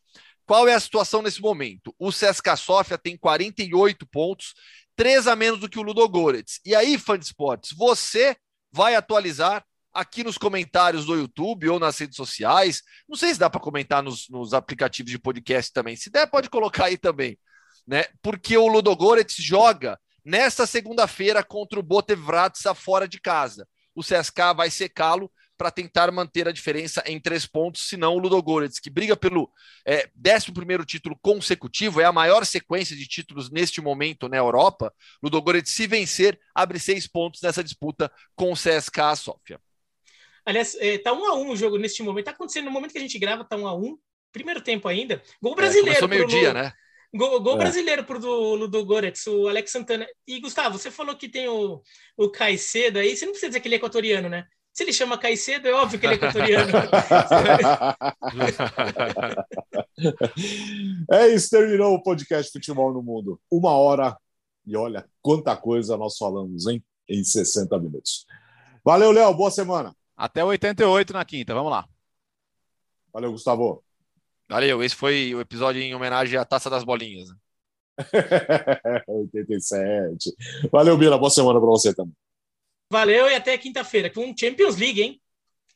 C: Qual é a situação nesse momento? O CSK Sofia tem 48 pontos, 3 a menos do que o Ludogorets. E aí, fã de esportes, você vai atualizar aqui nos comentários do YouTube ou nas redes sociais. Não sei se dá para comentar nos, nos, aplicativos de podcast também. Se der, pode colocar aí também. Né? Porque o Ludogorets joga nesta segunda-feira contra o Botevratsa fora de casa. O CSK vai secá-lo para tentar manter a diferença em três pontos, senão o Ludogorets, que briga pelo é, 11 título consecutivo, é a maior sequência de títulos neste momento na Europa. Ludogorets, se vencer, abre seis pontos nessa disputa com o CSK Sofia.
D: Aliás, é, tá um a um o jogo neste momento. Tá acontecendo no momento que a gente grava, tá um a um. Primeiro tempo ainda. Gol é, brasileiro. É,
C: meio-dia, né?
D: Gol, gol é. brasileiro pro do, do Goretz, o Alex Santana. E, Gustavo, você falou que tem o, o Caicedo aí. Você não precisa dizer que ele é equatoriano, né? Se ele chama Caicedo, é óbvio que ele é equatoriano.
A: é isso, terminou o podcast Futebol no Mundo. Uma hora e olha quanta coisa nós falamos, hein? Em 60 minutos. Valeu, Léo. Boa semana.
B: Até 88 na quinta, vamos lá.
A: Valeu, Gustavo.
C: Valeu, esse foi o episódio em homenagem à Taça das Bolinhas.
A: 87. Valeu, Bila. Boa semana para você também.
D: Valeu e até quinta-feira com Champions League, hein?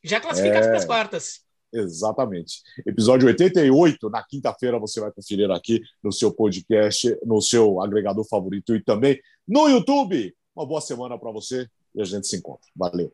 D: Já classificado é... para as quartas.
A: Exatamente. Episódio 88, na quinta-feira, você vai conferir aqui no seu podcast, no seu agregador favorito e também no YouTube. Uma boa semana para você e a gente se encontra. Valeu.